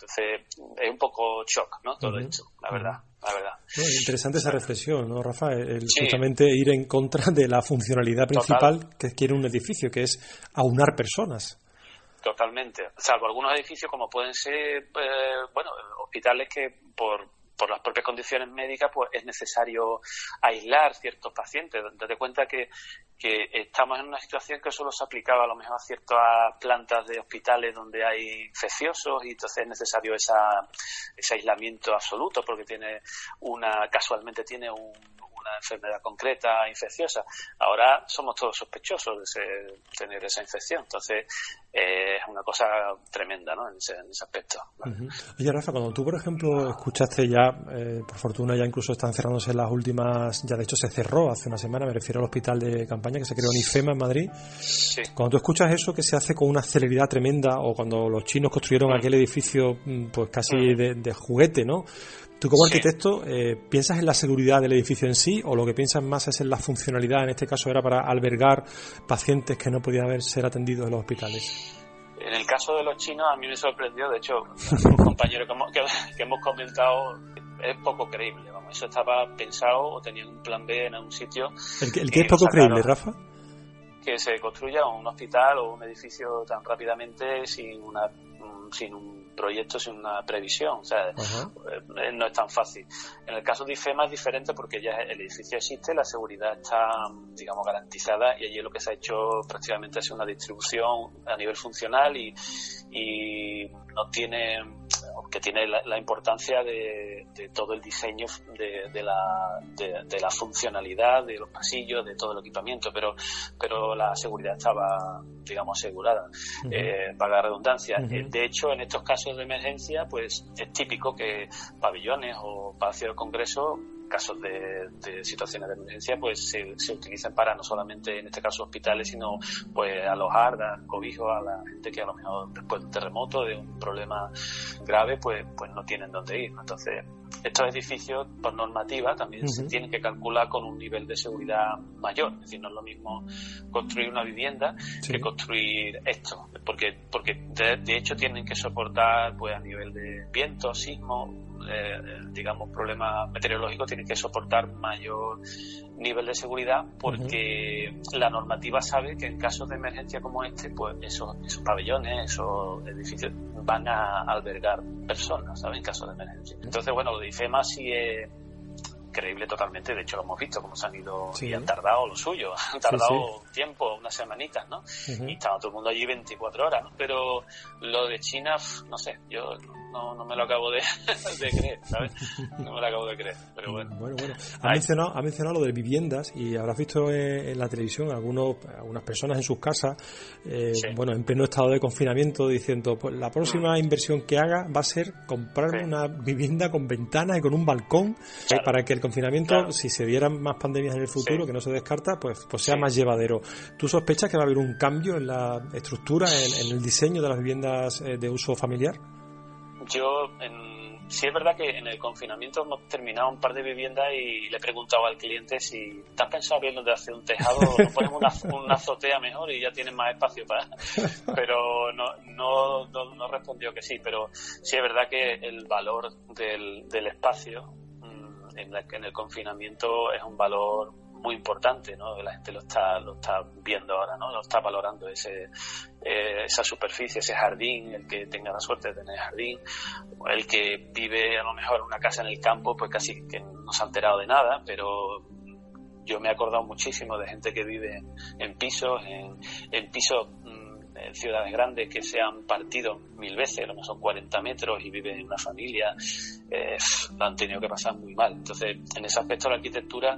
Entonces, es un poco shock, ¿no? Todo esto, la verdad, la verdad. interesante esa reflexión, ¿no, Rafa? justamente ir en contra de la funcionalidad principal que quiere un edificio, que es aunar personas. Totalmente, salvo algunos edificios como pueden ser, eh, bueno, hospitales que por por las propias condiciones médicas, pues es necesario aislar ciertos pacientes. Date cuenta que, que estamos en una situación que solo se aplicaba a lo mejor a ciertas plantas de hospitales donde hay infecciosos y entonces es necesario esa, ese aislamiento absoluto porque tiene una, casualmente tiene un, una enfermedad concreta infecciosa. Ahora somos todos sospechosos de tener esa infección. Entonces, eh, es una cosa tremenda ¿no? en, ese, aspecto. Oye, Rafa, cuando tú, por ejemplo, escuchaste ya, eh, por fortuna ya incluso están cerrándose las últimas, ya de hecho se cerró hace una semana, me refiero al hospital de campaña que se creó en IFEMA en Madrid. Cuando tú escuchas eso, que se hace con una celeridad tremenda, o cuando los chinos construyeron mm. aquel edificio mm, pues casi mm. de, de juguete, ¿no? Tú como arquitecto, eh, ¿piensas en la seguridad del edificio en sí o lo que piensas más es en la funcionalidad? En este caso era para albergar pacientes que no podían haber, ser atendidos en los hospitales. En el caso de los chinos a mí me sorprendió, de hecho, un compañero que hemos, comentado es poco creíble. Vamos, eso estaba pensado o tenía un plan B en algún sitio. ¿El que, el que es poco creíble, Rafa? Que se construya un hospital o un edificio tan rápidamente sin una sin un proyecto sin una previsión. O sea, eh, no es tan fácil. En el caso de IFEMA es diferente porque ya el edificio existe, la seguridad está, digamos, garantizada y allí lo que se ha hecho prácticamente es una distribución a nivel funcional y, y no tiene que tiene la, importancia de, todo el diseño de, la, de, la funcionalidad de los pasillos, de todo el equipamiento, pero, pero la seguridad estaba, digamos, asegurada, eh, para la redundancia. Eh, de hecho, en estos casos de emergencia, pues es típico que pabellones o palacios de congreso casos de, situaciones de emergencia pues se, se, utilizan para no solamente en este caso hospitales sino pues alojar dar cobijo a la gente que a lo mejor después de un terremoto de un problema grave pues pues no tienen dónde ir. Entonces estos edificios por normativa también se tienen que calcular con un nivel de seguridad mayor. Es decir no es lo mismo construir una vivienda que construir esto porque porque de, de, hecho tienen que soportar pues a nivel de viento sismo eh, digamos, problemas meteorológicos tienen que soportar mayor nivel de seguridad porque la normativa sabe que en casos de emergencia como este, pues esos, esos pabellones, esos edificios van a albergar personas, ¿sabes? En caso de emergencia. Entonces, bueno, lo de IFEMA sí es creíble totalmente, de hecho lo hemos visto como se han ido y han tardado lo suyo, han tardado tiempo, unas semanitas, ¿no? Y estaba todo el mundo allí 24 horas, ¿no? Pero lo de China, no sé, yo no, no me lo acabo de, creer, ¿sabes? No me lo acabo de creer, pero bueno. Bueno, bueno. Ha mencionado, ha mencionado lo de viviendas y habrás visto en, la televisión algunos, algunas personas en sus casas, eh, bueno, en pleno estado de confinamiento, diciendo, pues la próxima mm. inversión que haga va a ser comprar una vivienda con ventanas y con un balcón para que el confinamiento, si se dieran más pandemias en el futuro, que no se descarta, pues, pues sea más llevadero. ¿Tú sospechas que va a haber un cambio en la estructura, en, en el diseño de las viviendas eh, de uso familiar? Yo sí es verdad que en el confinamiento hemos terminado un par de viviendas y le he preguntado al cliente si te has pensado bien de hacer un tejado, ponemos una, azotea mejor y ya tienes más espacio para. Pero no, no, no, respondió que sí, pero sí es verdad que el valor del, del espacio mm, en, en el confinamiento es un valor muy importante, ¿no? La gente lo está, lo está viendo ahora, ¿no? Lo está valorando ese, eh, esa superficie, ese jardín, el que tenga la suerte de tener jardín, el que vive a lo mejor en una casa en el campo, pues casi que no se ha enterado de nada, pero yo me he acordado muchísimo de gente que vive en pisos, en, en pisos mm, en ciudades grandes que se han partido mil veces, lo que son 40 metros y viven en una familia, eh, lo han tenido que pasar muy mal. Entonces, en ese aspecto la arquitectura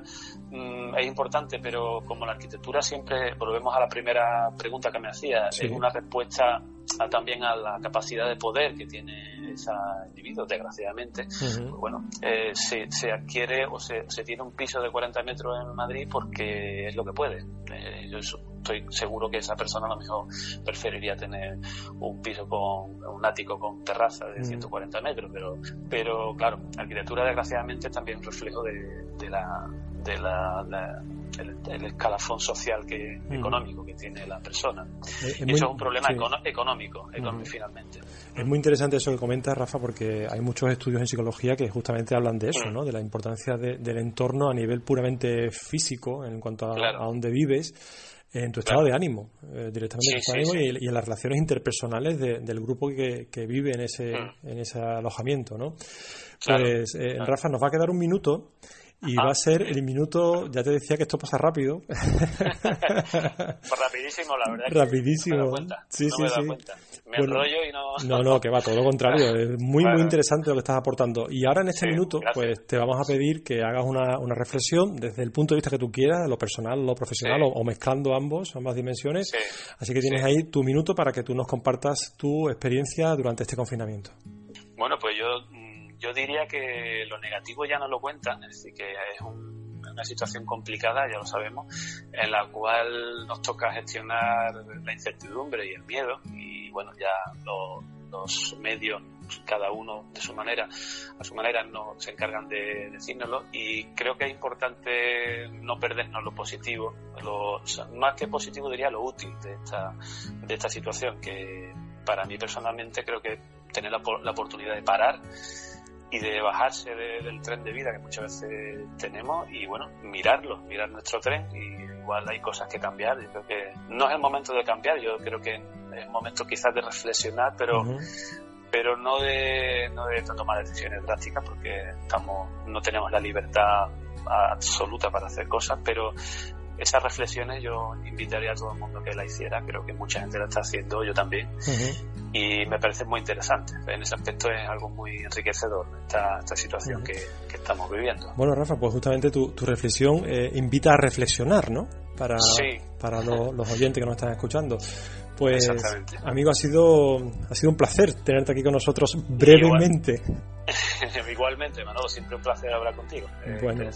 mm, es importante, pero como la arquitectura siempre, volvemos a la primera pregunta que me hacía, es una respuesta también a la capacidad de poder que tiene ese individuo, desgraciadamente. Pues bueno, eh, se, se, adquiere o se, se, tiene un piso de 40 metros en Madrid porque es lo que puede. Eh, yo estoy seguro que esa persona a lo mejor preferiría tener un piso con un ático con terraza de 140 metros, pero, pero claro, la arquitectura desgraciadamente es también un reflejo de, de la, de la el, escalafón social que mm. económico que tiene la persona. Eh, eso es un problema económico, mm. finalmente. Es muy interesante eso que comentas, Rafa, porque hay muchos estudios en psicología que justamente hablan de eso, mm. ¿no? de la importancia del entorno a nivel puramente físico en cuanto a, a dónde vives en tu estado de ánimo, eh, directamente en tu ánimo Y, en las relaciones interpersonales del grupo que, que, vive en ese, en ese alojamiento, ¿no? Pues, eh, Rafa, nos va a quedar un minuto y va a ser el minuto, ya te decía que esto pasa rápido. pues rapidísimo, la verdad. Rapidísimo. No me cuenta. Sí, sí, sí. Me enrollo y no. No, no, que va todo lo contrario. Es muy, muy interesante lo que estás aportando. Y ahora en este minuto, pues te vamos a pedir que hagas una, una, reflexión desde el punto de vista que tú quieras, lo personal, lo profesional, o, mezclando ambos, ambas dimensiones. Así que tienes ahí tu minuto para que tú nos compartas tu experiencia durante este confinamiento. Bueno, pues yo yo diría que lo negativo ya no lo cuentan, es decir, que es una situación complicada, ya lo sabemos, en la cual nos toca gestionar la incertidumbre y el miedo y bueno, ya los, medios cada uno de su manera, a su manera no se encargan de decírnoslo y creo que es importante no perdernos lo positivo, lo, más que positivo diría lo útil de esta, de esta situación que para mí personalmente creo que tener la, la oportunidad de parar y de bajarse del tren de vida que muchas veces tenemos y bueno, mirarlo, mirar nuestro tren y igual hay cosas que cambiar. Yo creo que no es el momento de cambiar, yo creo que es el momento quizás de reflexionar, pero pero no de, no de tomar decisiones drásticas porque estamos no tenemos la libertad absoluta para hacer cosas, pero esas reflexiones yo invitaría a todo el mundo que la hiciera, creo que mucha gente la está haciendo, yo también, y me parece muy interesante. En ese aspecto es algo muy enriquecedor esta, esta situación que, estamos viviendo. Bueno, Rafa, pues justamente tu, tu reflexión eh, invita a reflexionar, ¿no? Para, para los oyentes que nos están escuchando. Pues, amigo, ha sido, ha sido un placer tenerte aquí con nosotros brevemente. Igualmente, Manolo, siempre un placer hablar contigo. bueno,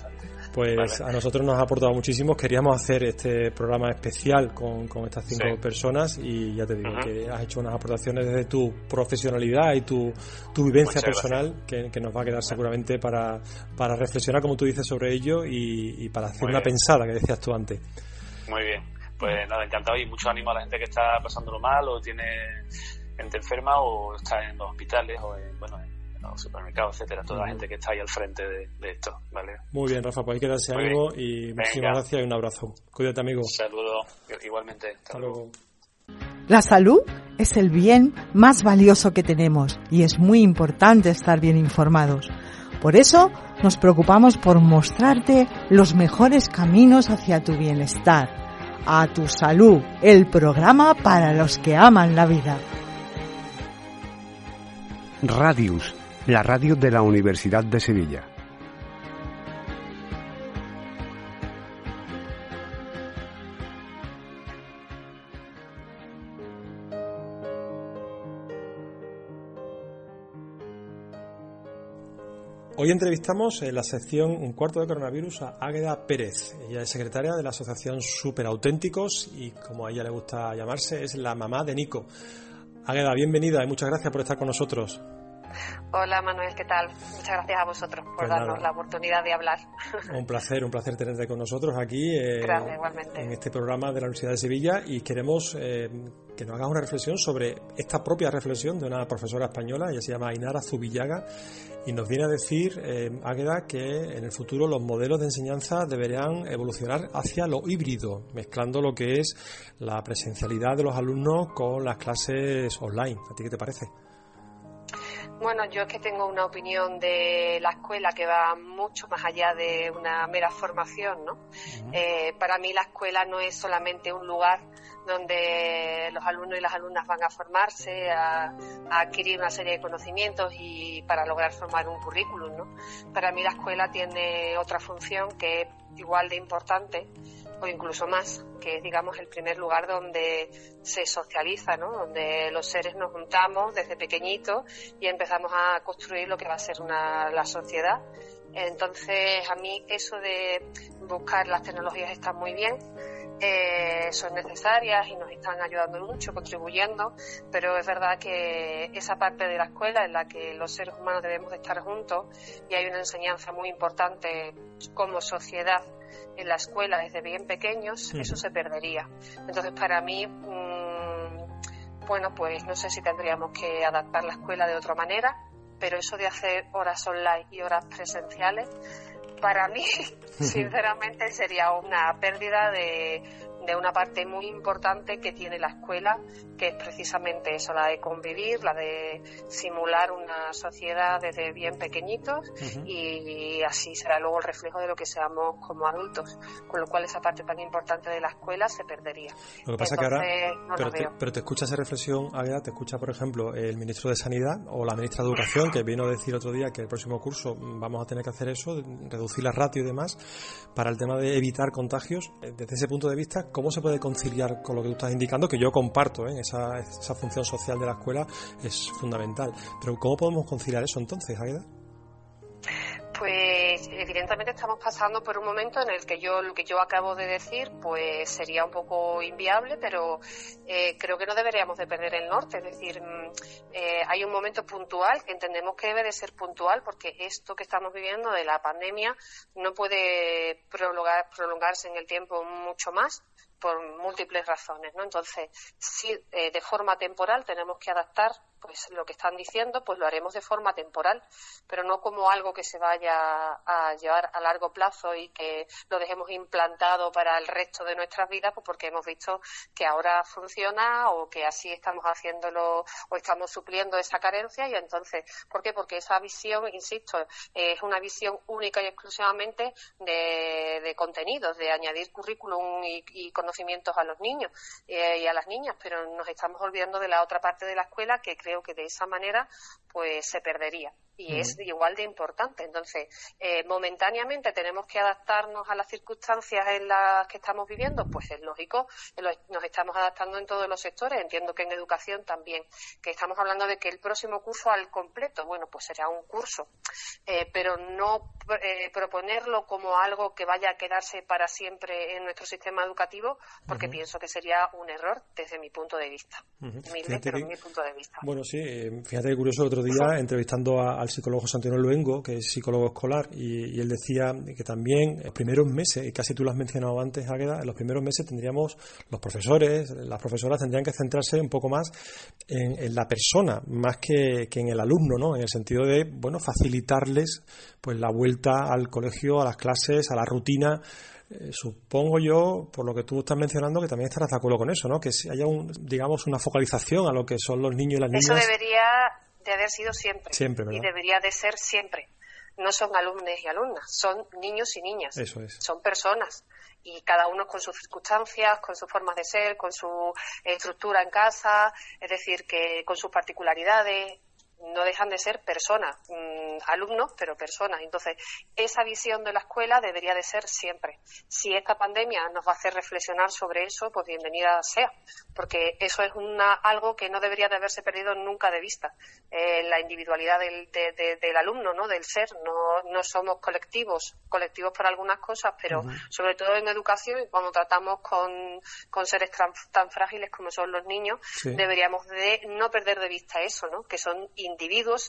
pues a nosotros nos ha aportado muchísimo. Queríamos hacer este programa especial con, con estas cinco personas y ya te digo que has hecho unas aportaciones desde tu profesionalidad y tu, tu vivencia personal que, que, nos va a quedar seguramente para, para reflexionar, como tú dices, sobre ello y, para hacer una pensada que decías tú antes. Muy bien, pues nada, encantado y mucho ánimo a la gente que está pasándolo mal o tiene gente enferma o está en los hospitales o en, bueno, supermercados, etcétera, toda la gente que está ahí al frente de, esto, ¿vale? Muy bien, Rafa, pues hay que darse ánimo y muchísimas gracias y un abrazo. Cuídate, amigo. Saludo, igualmente. Hasta, luego. La salud es el bien más valioso que tenemos y es muy importante estar bien informados. Por eso nos preocupamos por mostrarte los mejores caminos hacia tu bienestar. A tu salud, el programa para los que aman la vida. Radius la radio de la Universidad de Sevilla. Hoy entrevistamos en la sección Un cuarto de coronavirus a Águeda Pérez. Ella es secretaria de la asociación Super Auténticos y, como a ella le gusta llamarse, es la mamá de Nico. Águeda, bienvenida y muchas gracias por estar con nosotros. Hola Manuel, ¿qué tal? Muchas gracias a vosotros por pues darnos la oportunidad de hablar. Un placer, un placer tenerte con nosotros aquí eh, en este programa de la Universidad de Sevilla y queremos eh, que nos hagas una reflexión sobre esta propia reflexión de una profesora española, ella se llama Ainara Zubillaga y nos viene a decir, eh, Águeda, que en el futuro los modelos de enseñanza deberían evolucionar hacia lo híbrido, mezclando lo que es la presencialidad de los alumnos con las clases online. ¿A ti qué te parece? Bueno, yo es que tengo una opinión de la escuela que va mucho más allá de una mera formación, ¿no? Eh, para mí la escuela no es solamente un lugar donde los alumnos y las alumnas van a formarse, a, adquirir una serie de conocimientos y para lograr formar un currículum, ¿no? Para mí la escuela tiene otra función que es igual de importante o incluso más, que es, digamos, el primer lugar donde se socializa, ¿no? Donde los seres nos juntamos desde pequeñitos y empezamos a construir lo que va a ser una, la sociedad. Entonces, a mí eso de buscar las tecnologías está muy bien, eh, son necesarias y nos están ayudando mucho, contribuyendo, pero es verdad que esa parte de la escuela en la que los seres humanos debemos de estar juntos y hay una enseñanza muy importante como sociedad en la escuela desde bien pequeños, eso se perdería. Entonces, para mí, mm, bueno, pues no sé si tendríamos que adaptar la escuela de otra manera, pero eso de hacer horas online y horas presenciales, para mí, sinceramente, sería una pérdida de de una parte muy importante que tiene la escuela, que es precisamente eso, la de convivir, la de simular una sociedad desde bien pequeñitos y, así será luego el reflejo de lo que seamos como adultos, con lo cual esa parte tan importante de la escuela se perdería. Lo que pasa que ahora, pero, te, pero, te, escucha esa reflexión, Águeda, te escucha, por ejemplo, el ministro de Sanidad o la ministra de Educación, que vino a decir otro día que el próximo curso vamos a tener que hacer eso, reducir la ratio y demás, para el tema de evitar contagios. Desde ese punto de vista, ¿cómo se puede conciliar con lo que tú estás indicando? Que yo comparto, ¿eh? esa, función social de la escuela es fundamental. Pero ¿cómo podemos conciliar eso entonces, Aida? Pues evidentemente estamos pasando por un momento en el que yo lo que yo acabo de decir pues sería un poco inviable, pero eh, creo que no deberíamos de perder el norte. Es decir, mm, eh, hay un momento puntual que entendemos que debe de ser puntual porque esto que estamos viviendo de la pandemia no puede prolongar, prolongarse en el tiempo mucho más por múltiples razones, ¿no? Entonces, si eh, de forma temporal tenemos que adaptar pues lo que están diciendo, pues lo haremos de forma temporal, pero no como algo que se vaya a llevar a largo plazo y que lo dejemos implantado para el resto de nuestras vidas, pues porque hemos visto que ahora funciona o que así estamos haciéndolo o estamos supliendo esa carencia y entonces, ¿por qué? Porque esa visión, insisto, es una visión única y exclusivamente de, contenidos, de añadir currículum y, conocimientos a los niños eh, y a las niñas, pero nos estamos olvidando de la otra parte de la escuela que creo que de esa manera pues se perdería y es igual de importante. Entonces, eh, momentáneamente tenemos que adaptarnos a las circunstancias en las que estamos viviendo, pues es lógico, nos estamos adaptando en todos los sectores, entiendo que en educación también, que estamos hablando de que el próximo curso al completo, bueno, pues será un curso, eh, pero no eh, proponerlo como algo que vaya a quedarse para siempre en nuestro sistema educativo, porque pienso que sería un error desde mi punto de vista. mi punto de vista. Bueno, sí, fíjate que curioso otro día, entrevistando a al psicólogo Santiago Luengo, que es psicólogo escolar, y, él decía que también en los primeros meses, y casi tú lo has mencionado antes, Águeda, en los primeros meses tendríamos, los profesores, las profesoras tendrían que centrarse un poco más en, la persona, más que, en el alumno, ¿no? En el sentido de, bueno, facilitarles pues la vuelta al colegio, a las clases, a la rutina, eh, supongo yo, por lo que tú estás mencionando, que también estarás de acuerdo con eso, ¿no? Que haya, un, digamos, una focalización a lo que son los niños y las niñas. Eso debería de haber sido siempre. y debería de ser siempre. No son alumnos y alumnas, son niños y niñas. Eso es. Son personas. Y cada uno con sus circunstancias, con sus formas de ser, con su estructura en casa, es decir, que con sus particularidades, no dejan de ser personas, mm, alumnos, pero personas. Entonces, esa visión de la escuela debería de ser siempre. Si esta pandemia nos va a hacer reflexionar sobre eso, pues bienvenida sea, porque eso es una, algo que no debería de haberse perdido nunca de vista. Eh, la individualidad del, del, alumno, ¿no? del ser. No, no somos colectivos, colectivos por algunas cosas, pero sobre todo en educación y cuando tratamos con, con seres tan, frágiles como son los niños, deberíamos de no perder de vista eso, ¿no? que son individuos,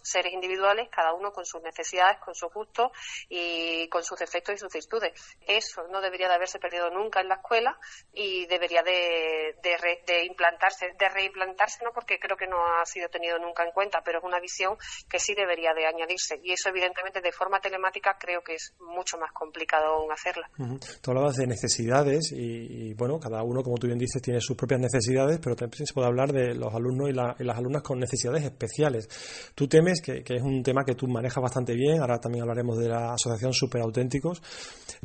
seres individuales, cada uno con sus necesidades, con sus gustos y con sus defectos y sus virtudes. Eso no debería de haberse perdido nunca en la escuela y debería de, de, implantarse, de reimplantarse, no porque creo que no ha sido tenido nunca en cuenta, pero es una visión que sí debería de añadirse. Y eso, evidentemente, de forma telemática creo que es mucho más complicado aún hacerla. Tú hablabas de necesidades y, bueno, cada uno, como tú bien dices, tiene sus propias necesidades, pero también se puede hablar de los alumnos y, y las alumnas con necesidades especiales. Tú temes, que, es un tema que tú manejas bastante bien, ahora también hablaremos de la asociación Super Auténticos,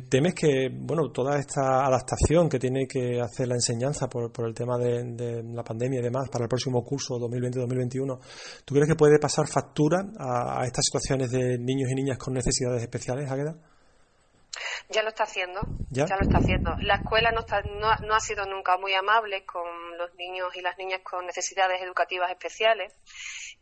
temes que, bueno, toda esta adaptación que tiene que hacer la enseñanza por, el tema de, la pandemia y demás para el próximo curso 2020-2021, ¿tú crees que puede pasar factura a, estas situaciones de niños y niñas con necesidades especiales, Águeda? Ya lo está haciendo, ¿Ya? lo está haciendo. La escuela no, está, no, ha sido nunca muy amable con los niños y las niñas con necesidades educativas especiales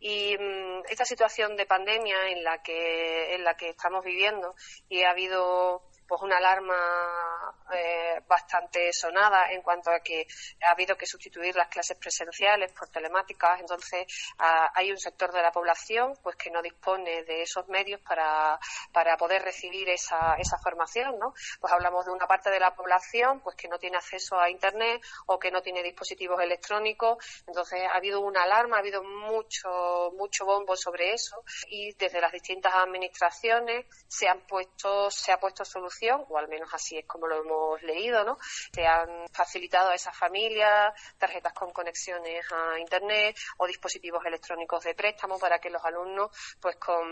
y mm, esta situación de pandemia en la que en la que estamos viviendo y ha habido pues una alarma eh, bastante sonada en cuanto a que ha habido que sustituir las clases presenciales por telemáticas. Entonces, hay un sector de la población pues que no dispone de esos medios para, para poder recibir esa, esa formación, ¿no? Pues hablamos de una parte de la población pues que no tiene acceso a Internet o que no tiene dispositivos electrónicos. Entonces, ha habido una alarma, ha habido mucho, mucho bombo sobre eso y desde las distintas administraciones se han puesto, se ha puesto o al menos así es como lo hemos leído, ¿no? Se han facilitado a esas familias tarjetas con conexiones a Internet o dispositivos electrónicos de préstamo para que los alumnos, pues con,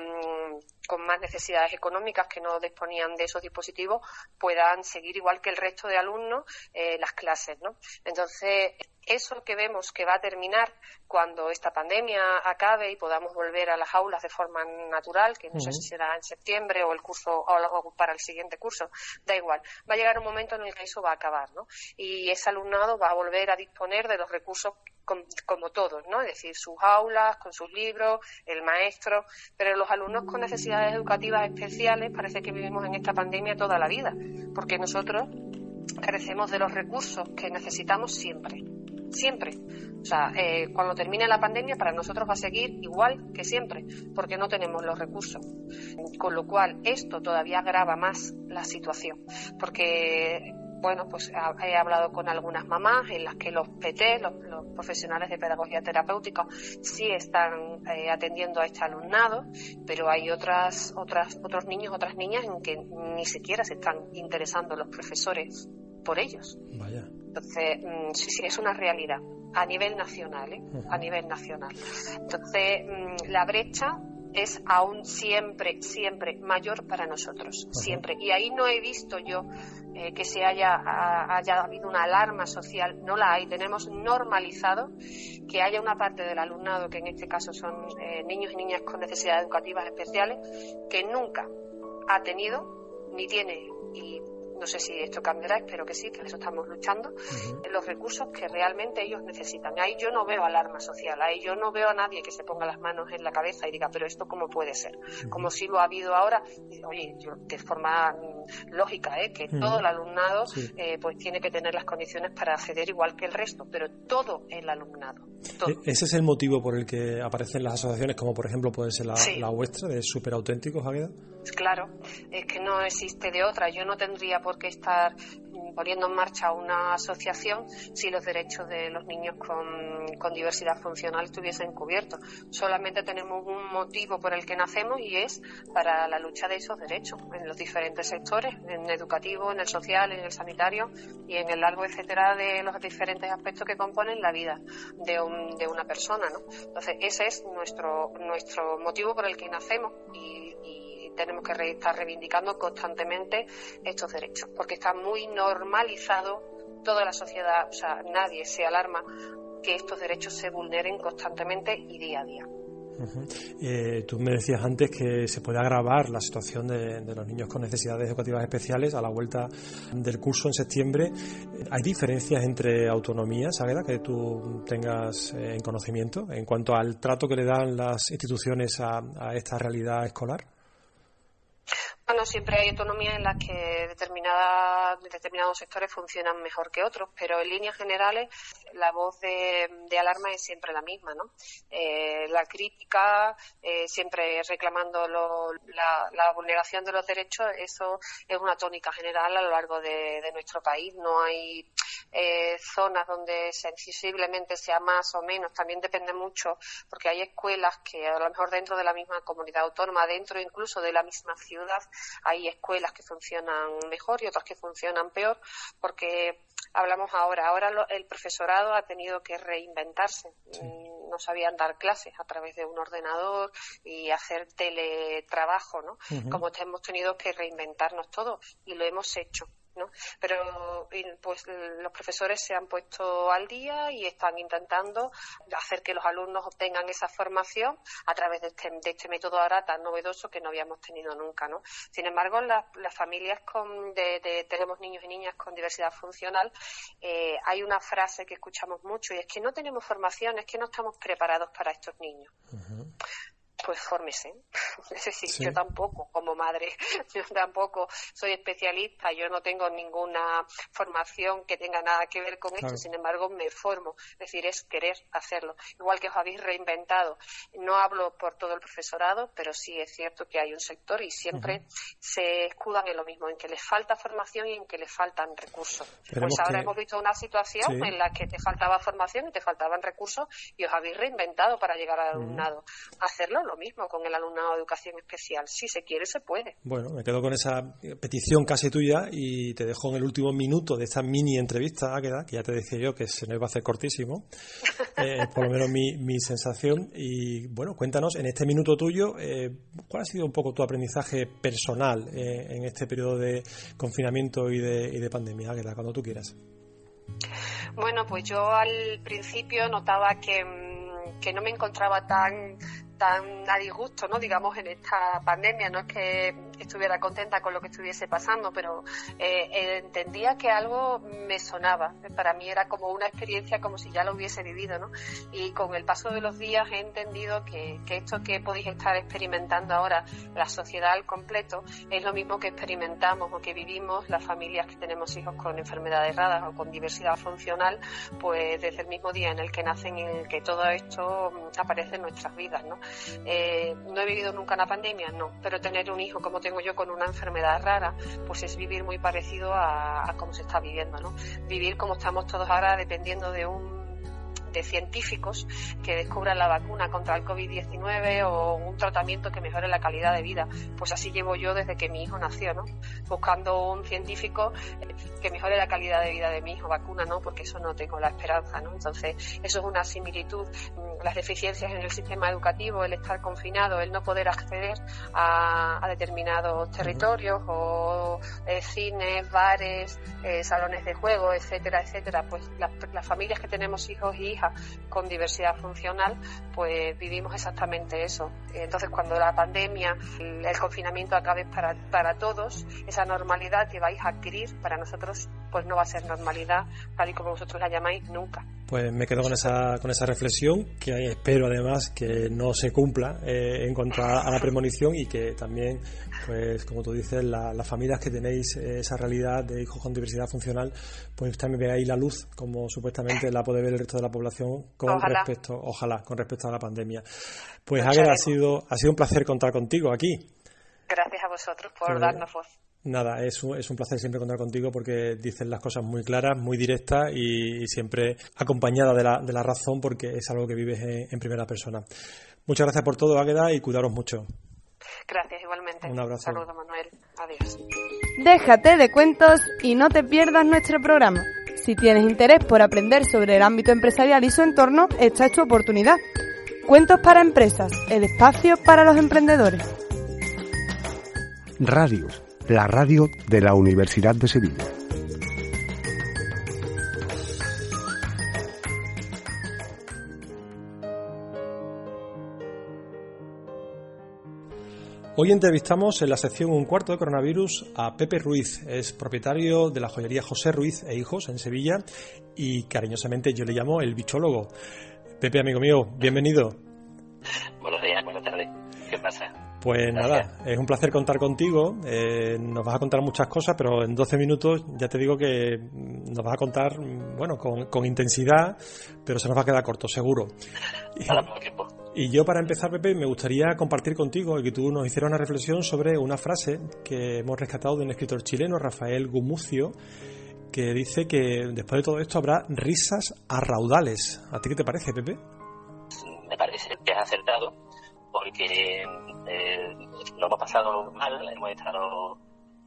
más necesidades económicas que no disponían de esos dispositivos, puedan seguir igual que el resto de alumnos eh, las clases, ¿no? Entonces, eso que vemos que va a terminar cuando esta pandemia acabe y podamos volver a las aulas de forma natural, que no sé si será en septiembre o el curso o para el siguiente curso, da igual. Va a llegar un momento en el que eso va a acabar, ¿no? Y ese alumnado va a volver a disponer de los recursos como todos, ¿no? Es decir, sus aulas, con sus libros, el maestro, pero los alumnos con necesidades educativas especiales parece que vivimos en esta pandemia toda la vida, porque nosotros carecemos de los recursos que necesitamos siempre siempre. O sea, eh, cuando termine la pandemia para nosotros va a seguir igual que siempre, porque no tenemos los recursos. Con lo cual, esto todavía agrava más la situación, porque bueno, pues he hablado con algunas mamás en las que los PT, los, profesionales de pedagogía terapéutica, sí están eh, atendiendo a este alumnado, pero hay otras, otras, otros niños, otras niñas en que ni siquiera se están interesando los profesores por ellos. Vaya. Entonces, mm, sí, sí, es una realidad a nivel nacional, ¿eh? a nivel nacional. Entonces, mm, la brecha es aún siempre, siempre mayor para nosotros, siempre. Y ahí no he visto yo eh, que se haya, haya habido una alarma social, no la hay. Tenemos normalizado que haya una parte del alumnado, que en este caso son eh, niños y niñas con necesidades educativas especiales, que nunca ha tenido ni tiene y no sé si esto cambiará, espero que sí, que eso estamos luchando, los recursos que realmente ellos necesitan. Ahí yo no veo alarma social, ahí yo no veo a nadie que se ponga las manos en la cabeza y diga, pero esto cómo puede ser, como si lo ha habido ahora, oye, de forma lógica, ¿eh? que todo el alumnado eh, pues tiene que tener las condiciones para acceder igual que el resto, pero todo el alumnado. E-, ¿Ese es el motivo por el que aparecen las asociaciones, como por ejemplo puede ser la, la vuestra, de Super Auténticos, Javier? Claro, es que no existe de otra. Yo no tendría por qué estar poniendo en marcha una asociación si los derechos de los niños con, diversidad funcional estuviesen cubiertos. Solamente tenemos un motivo por el que nacemos y es para la lucha de esos derechos en los diferentes sectores, en el educativo, en el social, en el sanitario y en el largo etcétera de los diferentes aspectos que componen la vida de, un, de una persona. ¿no? Entonces, ese es nuestro, nuestro motivo por el que nacemos y tenemos que estar reivindicando constantemente estos derechos, porque está muy normalizado toda la sociedad, o sea, nadie se alarma que estos derechos se vulneren constantemente y día a día. Eh, tú me decías antes que se puede agravar la situación de, los niños con necesidades educativas especiales a la vuelta del curso en septiembre. ¿Hay diferencias entre autonomías, Águeda, que tú tengas eh, en conocimiento en cuanto al trato que le dan las instituciones a esta realidad escolar? Bueno, siempre hay autonomía en las que determinados sectores funcionan mejor que otros, pero en líneas generales la voz de, alarma es siempre la misma, ¿no? Eh, la crítica, eh, siempre reclamando la, vulneración de los derechos, eso es una tónica general a lo largo de, nuestro país. No hay eh, zonas donde sensiblemente sea más o menos, también depende mucho, porque hay escuelas que a lo mejor dentro de la misma comunidad autónoma, dentro incluso de la misma ciudad, hay escuelas que funcionan mejor y otras que funcionan peor, porque hablamos ahora, ahora el profesorado ha tenido que reinventarse. Mm, no sabían dar clases a través de un ordenador y hacer teletrabajo, ¿no? Como hemos tenido que reinventarnos todo y lo hemos hecho. Pero pues los profesores se han puesto al día y están intentando hacer que los alumnos obtengan esa formación a través de este, de este método ahora tan novedoso que no habíamos tenido nunca, ¿no? Sin embargo, las, familias con, de, tenemos niños y niñas con diversidad funcional, eh, hay una frase que escuchamos mucho y es que no tenemos formación, es que no estamos preparados para estos niños pues fórmese. Es decir, yo tampoco, como madre, yo tampoco soy especialista, yo no tengo ninguna formación que tenga nada que ver con esto, sin embargo me formo. Es decir, es querer hacerlo. Igual que os habéis reinventado. No hablo por todo el profesorado, pero sí es cierto que hay un sector y siempre se escudan en lo mismo, en que les falta formación y en que les faltan recursos. pues ahora hemos visto una situación en la que te faltaba formación y te faltaban recursos y os habéis reinventado para llegar al alumnado. Hacerlo lo mismo con el alumnado de educación especial. Si se quiere, se puede. Bueno, me quedo con esa petición casi tuya y te dejo en el último minuto de esta mini entrevista, Águeda, que ya te dije yo que se nos iba a hacer cortísimo, eh, por lo menos mi, mi, sensación. Y bueno, cuéntanos en este minuto tuyo, eh, ¿cuál ha sido un poco tu aprendizaje personal eh, en este periodo de confinamiento y de, y de pandemia, Águeda, cuando tú quieras? Bueno, pues yo al principio notaba que, mm, que no me encontraba tan tan a disgusto, ¿no? Digamos, en esta pandemia. No es que estuviera contenta con lo que estuviese pasando, pero eh, entendía que algo me sonaba. Para mí era como una experiencia como si ya lo hubiese vivido, ¿no? Y con el paso de los días he entendido que, esto que podéis estar experimentando ahora, la sociedad al completo, es lo mismo que experimentamos o que vivimos las familias que tenemos hijos con enfermedades raras o con diversidad funcional, pues desde el mismo día en el que nacen y en el que todo esto aparece en nuestras vidas, ¿no? Eh, no he vivido nunca una pandemia, no, pero tener un hijo como tengo yo con una enfermedad rara, pues es vivir muy parecido a, a cómo se está viviendo, ¿no? Vivir como estamos todos ahora dependiendo de un de científicos que descubran la vacuna contra el COVID-19 o un tratamiento que mejore la calidad de vida. Pues así llevo yo desde que mi hijo nació, ¿no? Buscando un científico que mejore la calidad de vida de mi hijo, vacuna no, porque eso no tengo la esperanza, ¿no? Entonces, eso es una similitud. Mm, las deficiencias en el sistema educativo, el estar confinado, el no poder acceder a, determinados territorios o eh, cines, bares, eh, salones de juego, etcétera, etcétera, pues las, las familias que tenemos hijos y con diversidad funcional, pues vivimos exactamente eso. Entonces, cuando la pandemia, el, confinamiento acabe para, para todos, esa normalidad que vais a adquirir para nosotros, pues no va a ser normalidad, tal y como vosotros la llamáis, nunca. Pues me quedo con esa, con esa reflexión, que espero además que no se cumpla eh, en cuanto a, la premonición y que también, pues como tú dices, las familias que tenéis esa realidad de hijos con diversidad funcional, pues también veáis la luz, como supuestamente la puede ver el resto de la población con respecto, ojalá, con respecto a la pandemia. Pues Águeda, ha sido, ha sido un placer contar contigo aquí. Gracias a vosotros por pues, darnos voz. Nada, es un, es un placer siempre contar contigo porque dices las cosas muy claras, muy directas y, siempre acompañada de la, de la, razón porque es algo que vives en, primera persona. Muchas gracias por todo, Águeda, y cuidaros mucho. Gracias, igualmente. Un abrazo. Saludos, Manuel. Adiós. Déjate de cuentos y no te pierdas nuestro programa. Si tienes interés por aprender sobre el ámbito empresarial y su entorno, esta es tu oportunidad. Cuentos para empresas, el espacio para los emprendedores. Radios, la radio de la Universidad de Sevilla. Hoy entrevistamos en la sección Un cuarto de coronavirus a Pepe Ruiz, es propietario de la joyería José Ruiz e Hijos en Sevilla y cariñosamente yo le llamo el bichólogo. Pepe, amigo mío, bienvenido. Buenos días, buenas tardes. ¿Qué pasa? Pues nada, es un placer contar contigo. Eh, nos vas a contar muchas cosas, pero en 12 minutos ya te digo que nos vas a contar, bueno, con, intensidad, pero se nos va a quedar corto, seguro. Y yo para empezar, Pepe, me gustaría compartir contigo y que tú nos hicieras una reflexión sobre una frase que hemos rescatado de un escritor chileno, Rafael Gumucio, que dice que después de todo esto habrá risas a raudales. ¿A ti qué te parece, Pepe? Me parece que has acertado porque eh, lo hemos pasado mal, hemos estado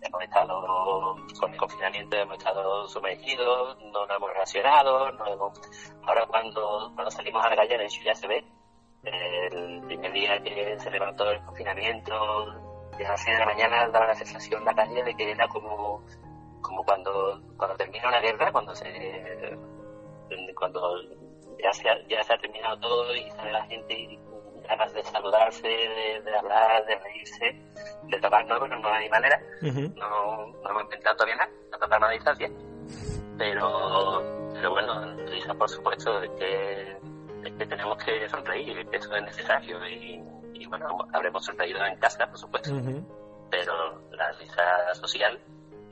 hemos estado con el confinamiento, hemos estado sumergidos, no nos hemos relacionado, no hemos... ahora cuando, cuando salimos a la calle, de hecho ya se ve, el primer día que se levantó el confinamiento, a las 6 de la mañana daba la sensación en la calle de que era como, como cuando, cuando termina una guerra, cuando se cuando ya se, ha, ya se ha terminado todo y sale la gente y ganas de saludarse, de, hablar, de reírse, de bueno, no hay manera, no, no hemos intentado todavía nada, no tomarnos a distancia, pero, pero bueno, risa por supuesto es que, es que tenemos que sonreír, que eso es necesario y, y bueno, habremos sonreído en casa, por supuesto, pero la risa social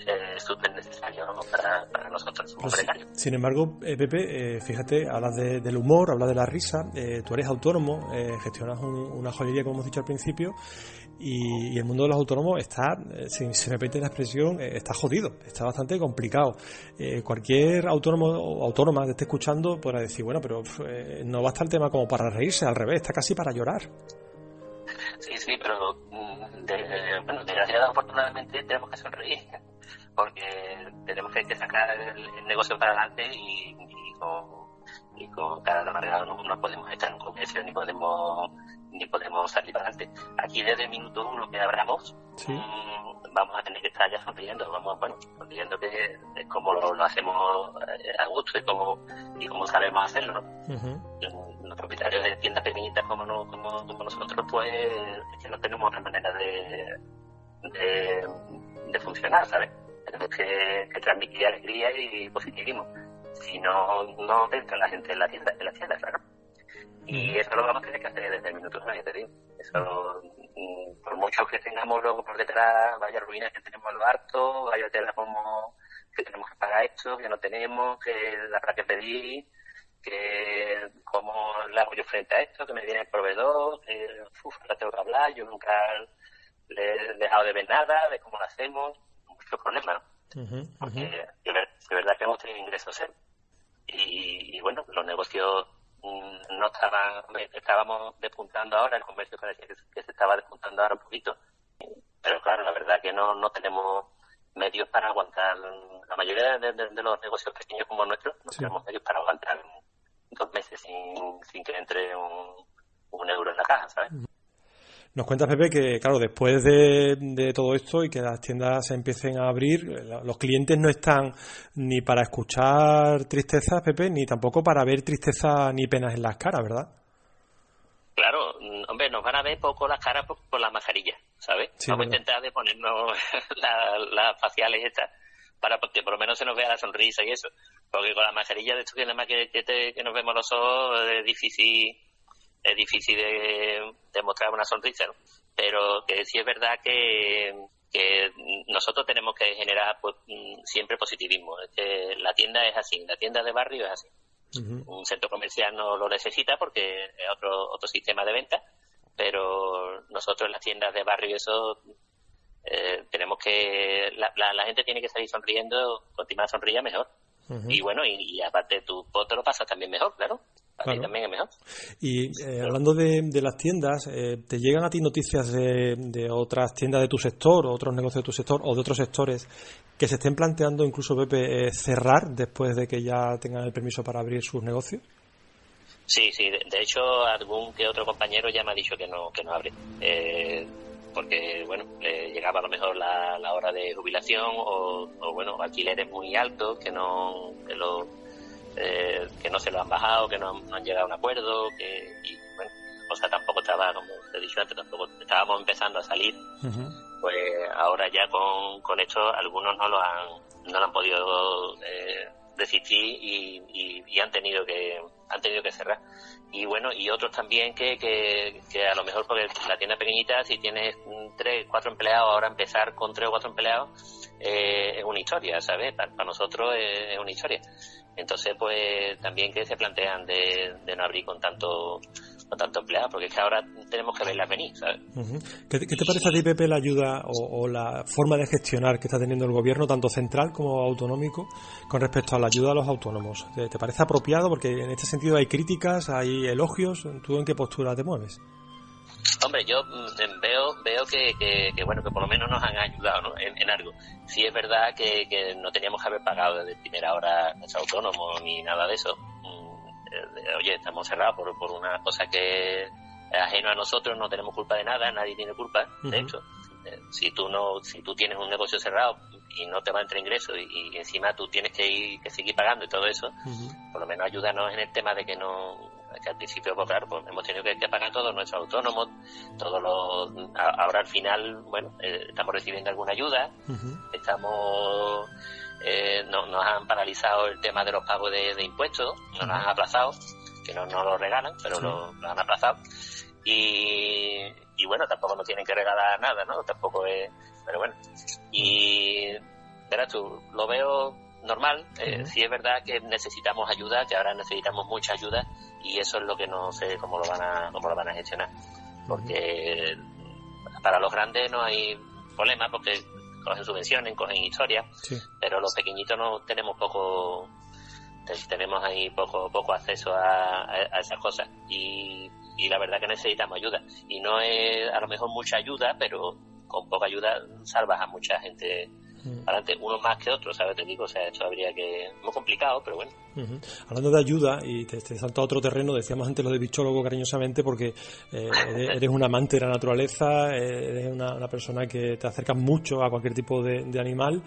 es súper necesario para, para, nosotros como pues, Sin embargo, eh, Pepe, eh, fíjate, hablas del humor, hablas de la risa, eh, tú eres autónomo, gestionas una joyería, como hemos dicho al principio, y, el mundo de los autónomos está, si se repite la expresión, está jodido, está bastante complicado. cualquier autónomo o autónoma que esté escuchando podrá decir, bueno, pero no va a estar el tema como para reírse, al revés, está casi para llorar. Sí, sí, pero mm, de, bueno, desgraciadamente, afortunadamente tenemos que sonreír porque tenemos que, sacar el, negocio para adelante y, con, y con cada manera no, no, podemos estar en comercio ni podemos ni podemos salir para adelante. Aquí desde el minuto uno que abramos mm, vamos a tener que estar ya sonriendo, vamos, bueno, sonriendo que es como lo, hacemos eh, a gusto y como, y como sabemos hacerlo. Los propietarios de tiendas pequeñitas como, como, como, nosotros, pues es que no tenemos otra manera de, de, de funcionar, ¿sabes? Tenemos que, transmitir alegría y positivismo. Si no, no entra la gente en la tienda, en la tienda, claro. Y eso lo vamos a tener que hacer desde el minuto uno, te digo. Eso, mm, por mucho que tengamos luego por detrás, vaya ruinas que tenemos lo harto, vaya tela como que tenemos que pagar esto, que no tenemos, que la para que pedir, que cómo le hago yo frente a esto, que me viene el proveedor, que uf, ahora tengo que hablar, yo nunca le he dejado de ver nada, de cómo lo hacemos, problema, ¿no? Porque de, verdad que hemos tenido ingresos ¿eh? y, bueno, los negocios mm, no estaban, estábamos despuntando ahora, el comercio parecía que, se estaba despuntando ahora un poquito. Pero claro, la verdad que no, no tenemos medios para aguantar, la mayoría de, los negocios pequeños como nuestros, no tenemos medios para aguantar dos meses sin, sin que entre un, un euro en la caja, ¿sabes? Nos cuenta Pepe que, claro, después de, todo esto y que las tiendas se empiecen a abrir, los clientes no están ni para escuchar tristezas, Pepe, ni tampoco para ver tristeza ni penas en las caras, ¿verdad? Claro, mm, hombre, nos van a ver poco las caras por, por las mascarillas, ¿sabes? Vamos a intentar de ponernos las faciales estas para que por lo menos se nos vea la sonrisa y eso. Porque con la mascarilla de esto que nada más que, que nos vemos los ojos es difícil es difícil de, demostrar una sonrisa, ¿no? Pero que sí es verdad que, que nosotros tenemos que generar pues, mm, siempre positivismo. que la tienda es así, la tienda de barrio es así. Un centro comercial no lo necesita porque es otro, otro sistema de venta, pero nosotros en las tiendas de barrio eso eh, tenemos que la, la, gente tiene que salir sonriendo, continuar sonría mejor. Y bueno, y, aparte tu voto lo pasas también mejor, claro. También es mejor. Y eh, hablando de, las tiendas, eh, ¿te llegan a ti noticias de, otras tiendas de tu sector, o otros negocios de tu sector, o de otros sectores que se estén planteando incluso, Pepe, eh, cerrar después de que ya tengan el permiso para abrir sus negocios? Sí, sí. De, hecho, algún que otro compañero ya me ha dicho que no, que no abre. Eh, porque bueno llegaba a lo mejor la, la hora de jubilación o, o, bueno alquileres muy altos que no que, lo, eh, que no se lo han bajado que no han, llegado a un acuerdo que y bueno o sea tampoco estaba como te he dicho antes tampoco estábamos empezando a salir pues ahora ya con, con esto algunos no lo han no lo han podido eh, desistir y, y, y han tenido que han tenido que cerrar y bueno, y otros también que, que, a lo mejor porque la tienda pequeñita, si tienes tres, cuatro empleados, ahora empezar con tres o cuatro empleados eh, es una historia, ¿sabes? Para, nosotros es, una historia. Entonces, pues también que se plantean de, de no abrir con tanto tanto empleado, porque es que ahora tenemos que verlas venir, ¿sabes? ¿Qué, te parece a ti, Pepe, la ayuda o, la forma de gestionar que está teniendo el gobierno, tanto central como autonómico, con respecto a la ayuda a los autónomos? ¿Te, parece apropiado? Porque en este sentido hay críticas, hay elogios. ¿Tú en qué postura te mueves? Hombre, yo mm, veo veo que, que, bueno que por lo menos nos han ayudado ¿no? en, algo. Sí es verdad que, que, no teníamos que haber pagado desde primera hora nuestro autónomo ni nada de eso. Eh, oye, estamos cerrados por, por una cosa que es ajeno a nosotros, no tenemos culpa de nada, nadie tiene culpa, de hecho. Eh, si tú no, si tú tienes un negocio cerrado y no te va a entrar ingreso y, encima tú tienes que ir, que seguir pagando y todo eso, por lo menos ayúdanos en el tema de que no que al principio, pues claro, pues hemos tenido que, pagar todos nuestros autónomos, todos los, ahora al final, bueno, eh, estamos recibiendo alguna ayuda, estamos, eh, no, nos han paralizado el tema de los pagos de, impuestos, nos han aplazado, que no nos lo regalan, pero lo, han aplazado. Y, y bueno, tampoco nos tienen que regalar nada, ¿no? Tampoco es, pero bueno. Y, verás tú, lo veo normal. Eh, sí es verdad que necesitamos ayuda, que ahora necesitamos mucha ayuda y eso es lo que no sé cómo lo van a, cómo lo van a gestionar. Porque para los grandes no hay problema porque cogen subvenciones, cogen historias, pero los pequeñitos no tenemos poco tenemos ahí poco poco acceso a, a, esas cosas y, y la verdad que necesitamos ayuda y no es a lo mejor mucha ayuda pero con poca ayuda salvas a mucha gente. Adelante, uno más que otro, ¿sabes? Te digo, o sea, esto habría que... Muy complicado, pero bueno. Hablando de ayuda, y te, te, salto a otro terreno, decíamos antes lo de bichólogo cariñosamente porque eh, eres, un amante de la naturaleza, eres una, persona que te acerca mucho a cualquier tipo de, animal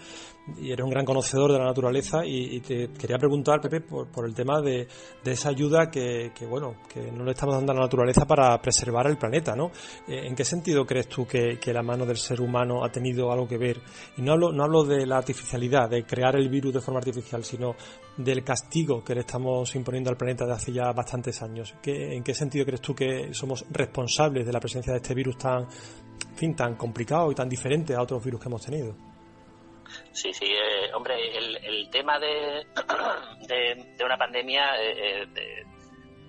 y eres un gran conocedor de la naturaleza y, te quería preguntar, Pepe, por, el tema de, esa ayuda que, bueno, que no le estamos dando a la naturaleza para preservar el planeta, ¿no? Eh, ¿En qué sentido crees tú que, la mano del ser humano ha tenido algo que ver? Y no hablo, no hablo de la artificialidad, de crear el virus de forma artificial, sino del castigo que le estamos imponiendo al planeta de hace ya bastantes años. ¿En qué sentido crees tú que somos responsables de la presencia de este virus tan, fin, tan complicado y tan diferente a otros virus que hemos tenido? Sí, sí, eh, hombre, el, tema de, de, una pandemia eh, eh,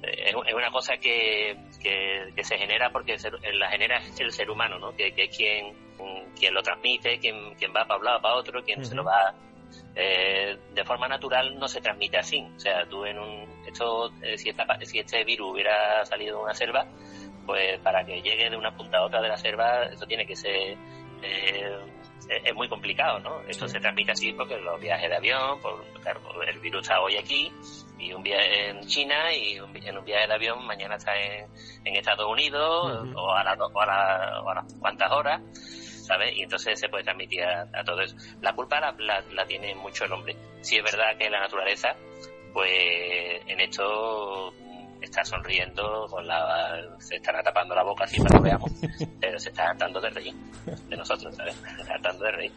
es una cosa que, que, se genera porque la genera el ser humano, ¿no? Que, es quien, quien lo transmite, quien, quien va para un lado, para otro, quien se lo va eh, de forma natural no se transmite así. O sea, tú en un. Esto, eh, si, si este virus hubiera salido de una selva, pues para que llegue de una punta a otra de la selva, esto tiene que ser. Eh, es muy complicado, ¿no? Esto se transmite así porque los viajes de avión, por, el virus está hoy aquí y un viaje en China y en un viaje de avión mañana está en, Estados Unidos o, a las o, a o a las cuantas horas ¿sabes? Y entonces se puede transmitir a, todo eso. La culpa la, tiene mucho el hombre. Si es verdad que la naturaleza, pues en esto está sonriendo con la se están tapando la boca así para que veamos pero se está tratando de reír de nosotros ¿sabes? se está de reír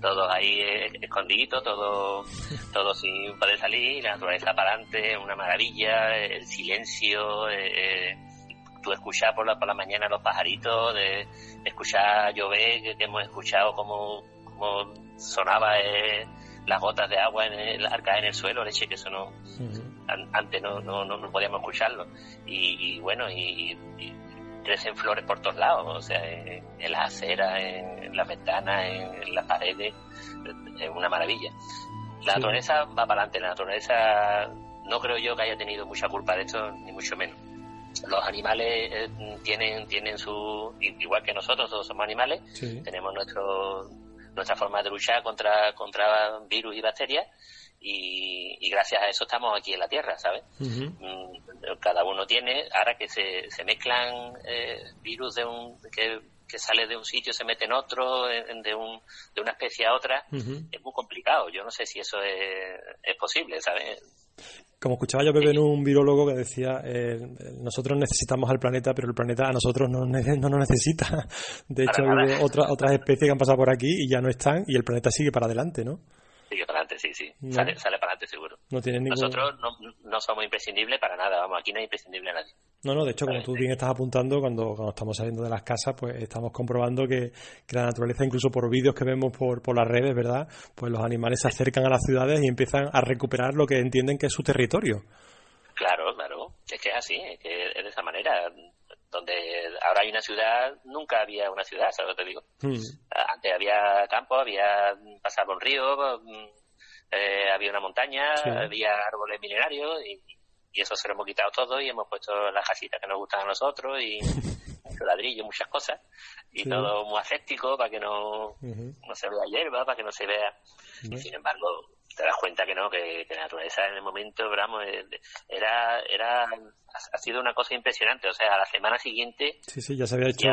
todos ahí escondiditos todo todo sin poder salir la naturaleza para adelante una maravilla el silencio eh, tú escuchar por la, por la mañana los pajaritos, de, escuchar llover, que, hemos escuchado cómo, sonaba eh, las gotas de agua en el, al caer en el suelo, leche, que eso no, antes no, no, no, podíamos escucharlo. Y, bueno, y, crecen flores por todos lados, o sea, en, las aceras, en, las ventanas, en, las paredes, es una maravilla. La naturaleza va para adelante, la naturaleza no creo yo que haya tenido mucha culpa de esto, ni mucho menos los animales eh, tienen tienen su igual que nosotros todos somos animales tenemos nuestro nuestra forma de luchar contra contra virus y bacterias y, gracias a eso estamos aquí en la tierra sabes mm, cada uno tiene ahora que se, se mezclan eh, virus de un que, que sale de un sitio se mete en otro de un de una especie a otra es muy complicado. Yo no sé si eso es, es posible sabes como escuchaba yo Pepe en un virólogo que decía, eh, nosotros necesitamos al planeta, pero el planeta a nosotros no, no nos necesita. De hecho, hay otras especies que han pasado por aquí y ya no están y el planeta sigue para adelante, ¿no? Sigue para adelante, sí, sí. Sale, para adelante seguro. Nosotros no, somos imprescindibles para nada, vamos, aquí no es imprescindible a nadie. No, no, de hecho, como tú bien estás apuntando, cuando, cuando estamos saliendo de las casas, pues estamos comprobando que, la naturaleza, incluso por vídeos que vemos por, por las redes, ¿verdad? Pues los animales se acercan a las ciudades y empiezan a recuperar lo que entienden que es su territorio. Claro, claro. Es que es así, es que es de esa manera donde ahora hay una ciudad, nunca había una ciudad, ¿sabes lo que te digo? Hmm. Antes había campo, había pasado un río, mm, eh, había una montaña, había árboles milenarios y, eso se lo hemos quitado todo y hemos puesto las casitas que nos gustan a nosotros y, mucho ladrillo, muchas cosas, y todo muy aséptico para que no, no se vea hierba, para que no se vea. Y sin embargo, te das cuenta que no, que, la naturaleza en el momento, eh, era, era, ha sido una cosa impresionante. O sea, a la semana siguiente. Sí, sí, ya se había hecho.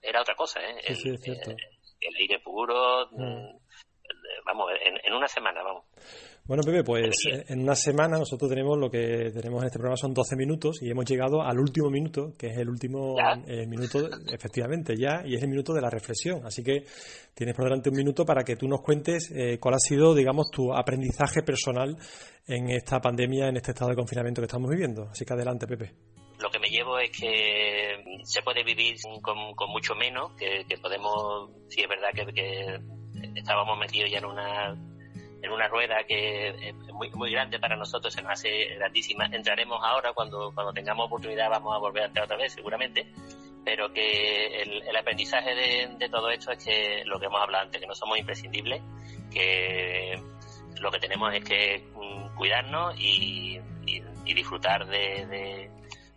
era otra cosa, ¿eh? Sí, sí, es cierto. El, el aire puro, mm. vamos, en, en, una semana, vamos. Bueno, Pepe, pues eh, en una semana nosotros tenemos lo que tenemos en este programa son 12 minutos y hemos llegado al último minuto, que es el último eh, minuto, efectivamente, ya, y es el minuto de la reflexión. Así que tienes por delante un minuto para que tú nos cuentes eh, cuál ha sido, digamos, tu aprendizaje personal en esta pandemia, en este estado de confinamiento que estamos viviendo. Así que adelante, Pepe. Lo que me llevo es que se puede vivir con, mucho menos, que, podemos, si es verdad que, que estábamos metidos ya en una en una rueda que es muy, muy grande para nosotros, se nos hace grandísima. Entraremos ahora, cuando, cuando tengamos oportunidad vamos a volver a entrar otra vez, seguramente, pero que el, aprendizaje de, todo esto es que lo que hemos hablado antes, que no somos imprescindibles, que lo que tenemos es que mm, cuidarnos y, disfrutar de,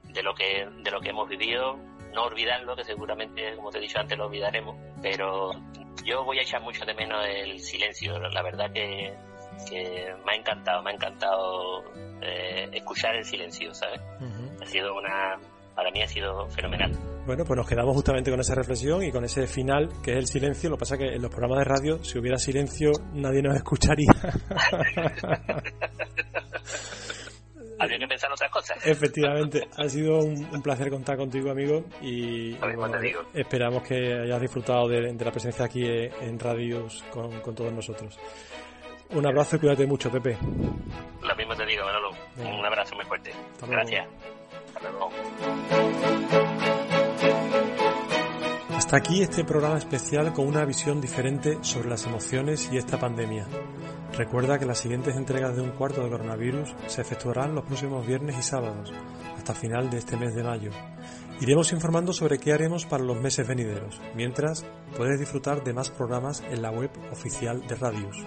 de, lo que, de lo que hemos vivido, no olvidarlo, que seguramente, como te he dicho antes, lo olvidaremos, pero yo voy a echar mucho de menos el silencio. La verdad que, me ha encantado, me ha encantado eh, escuchar el silencio, ¿sabes? Ha sido una, para mí ha sido fenomenal. Bueno, pues nos quedamos justamente con esa reflexión y con ese final, que es el silencio. Lo que pasa es que en los programas de radio, si hubiera silencio, nadie nos escucharía. habría que pensar otras cosas. Efectivamente, ha sido un, placer contar contigo, amigo, y, esperamos que hayas disfrutado de, la presencia aquí en Radios con, todos nosotros. Un abrazo y cuídate mucho, Pepe. Lo mismo te digo, Manolo. Un abrazo muy fuerte. Gracias. Hasta luego. Hasta aquí este programa especial con una visión diferente sobre las emociones y esta pandemia. Recuerda que las siguientes entregas de un cuarto de coronavirus se efectuarán los próximos viernes y sábados, hasta final de este mes de mayo. Iremos informando sobre qué haremos para los meses venideros. Mientras, puedes disfrutar de más programas en la web oficial de Radius.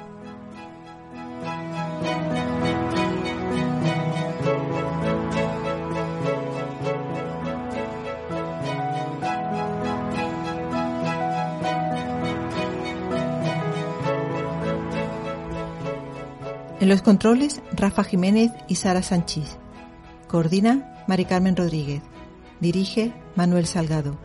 En los controles, Rafa Jiménez y Sara Sánchez. Coordina Mari Carmen Rodríguez. Dirige Manuel Salgado.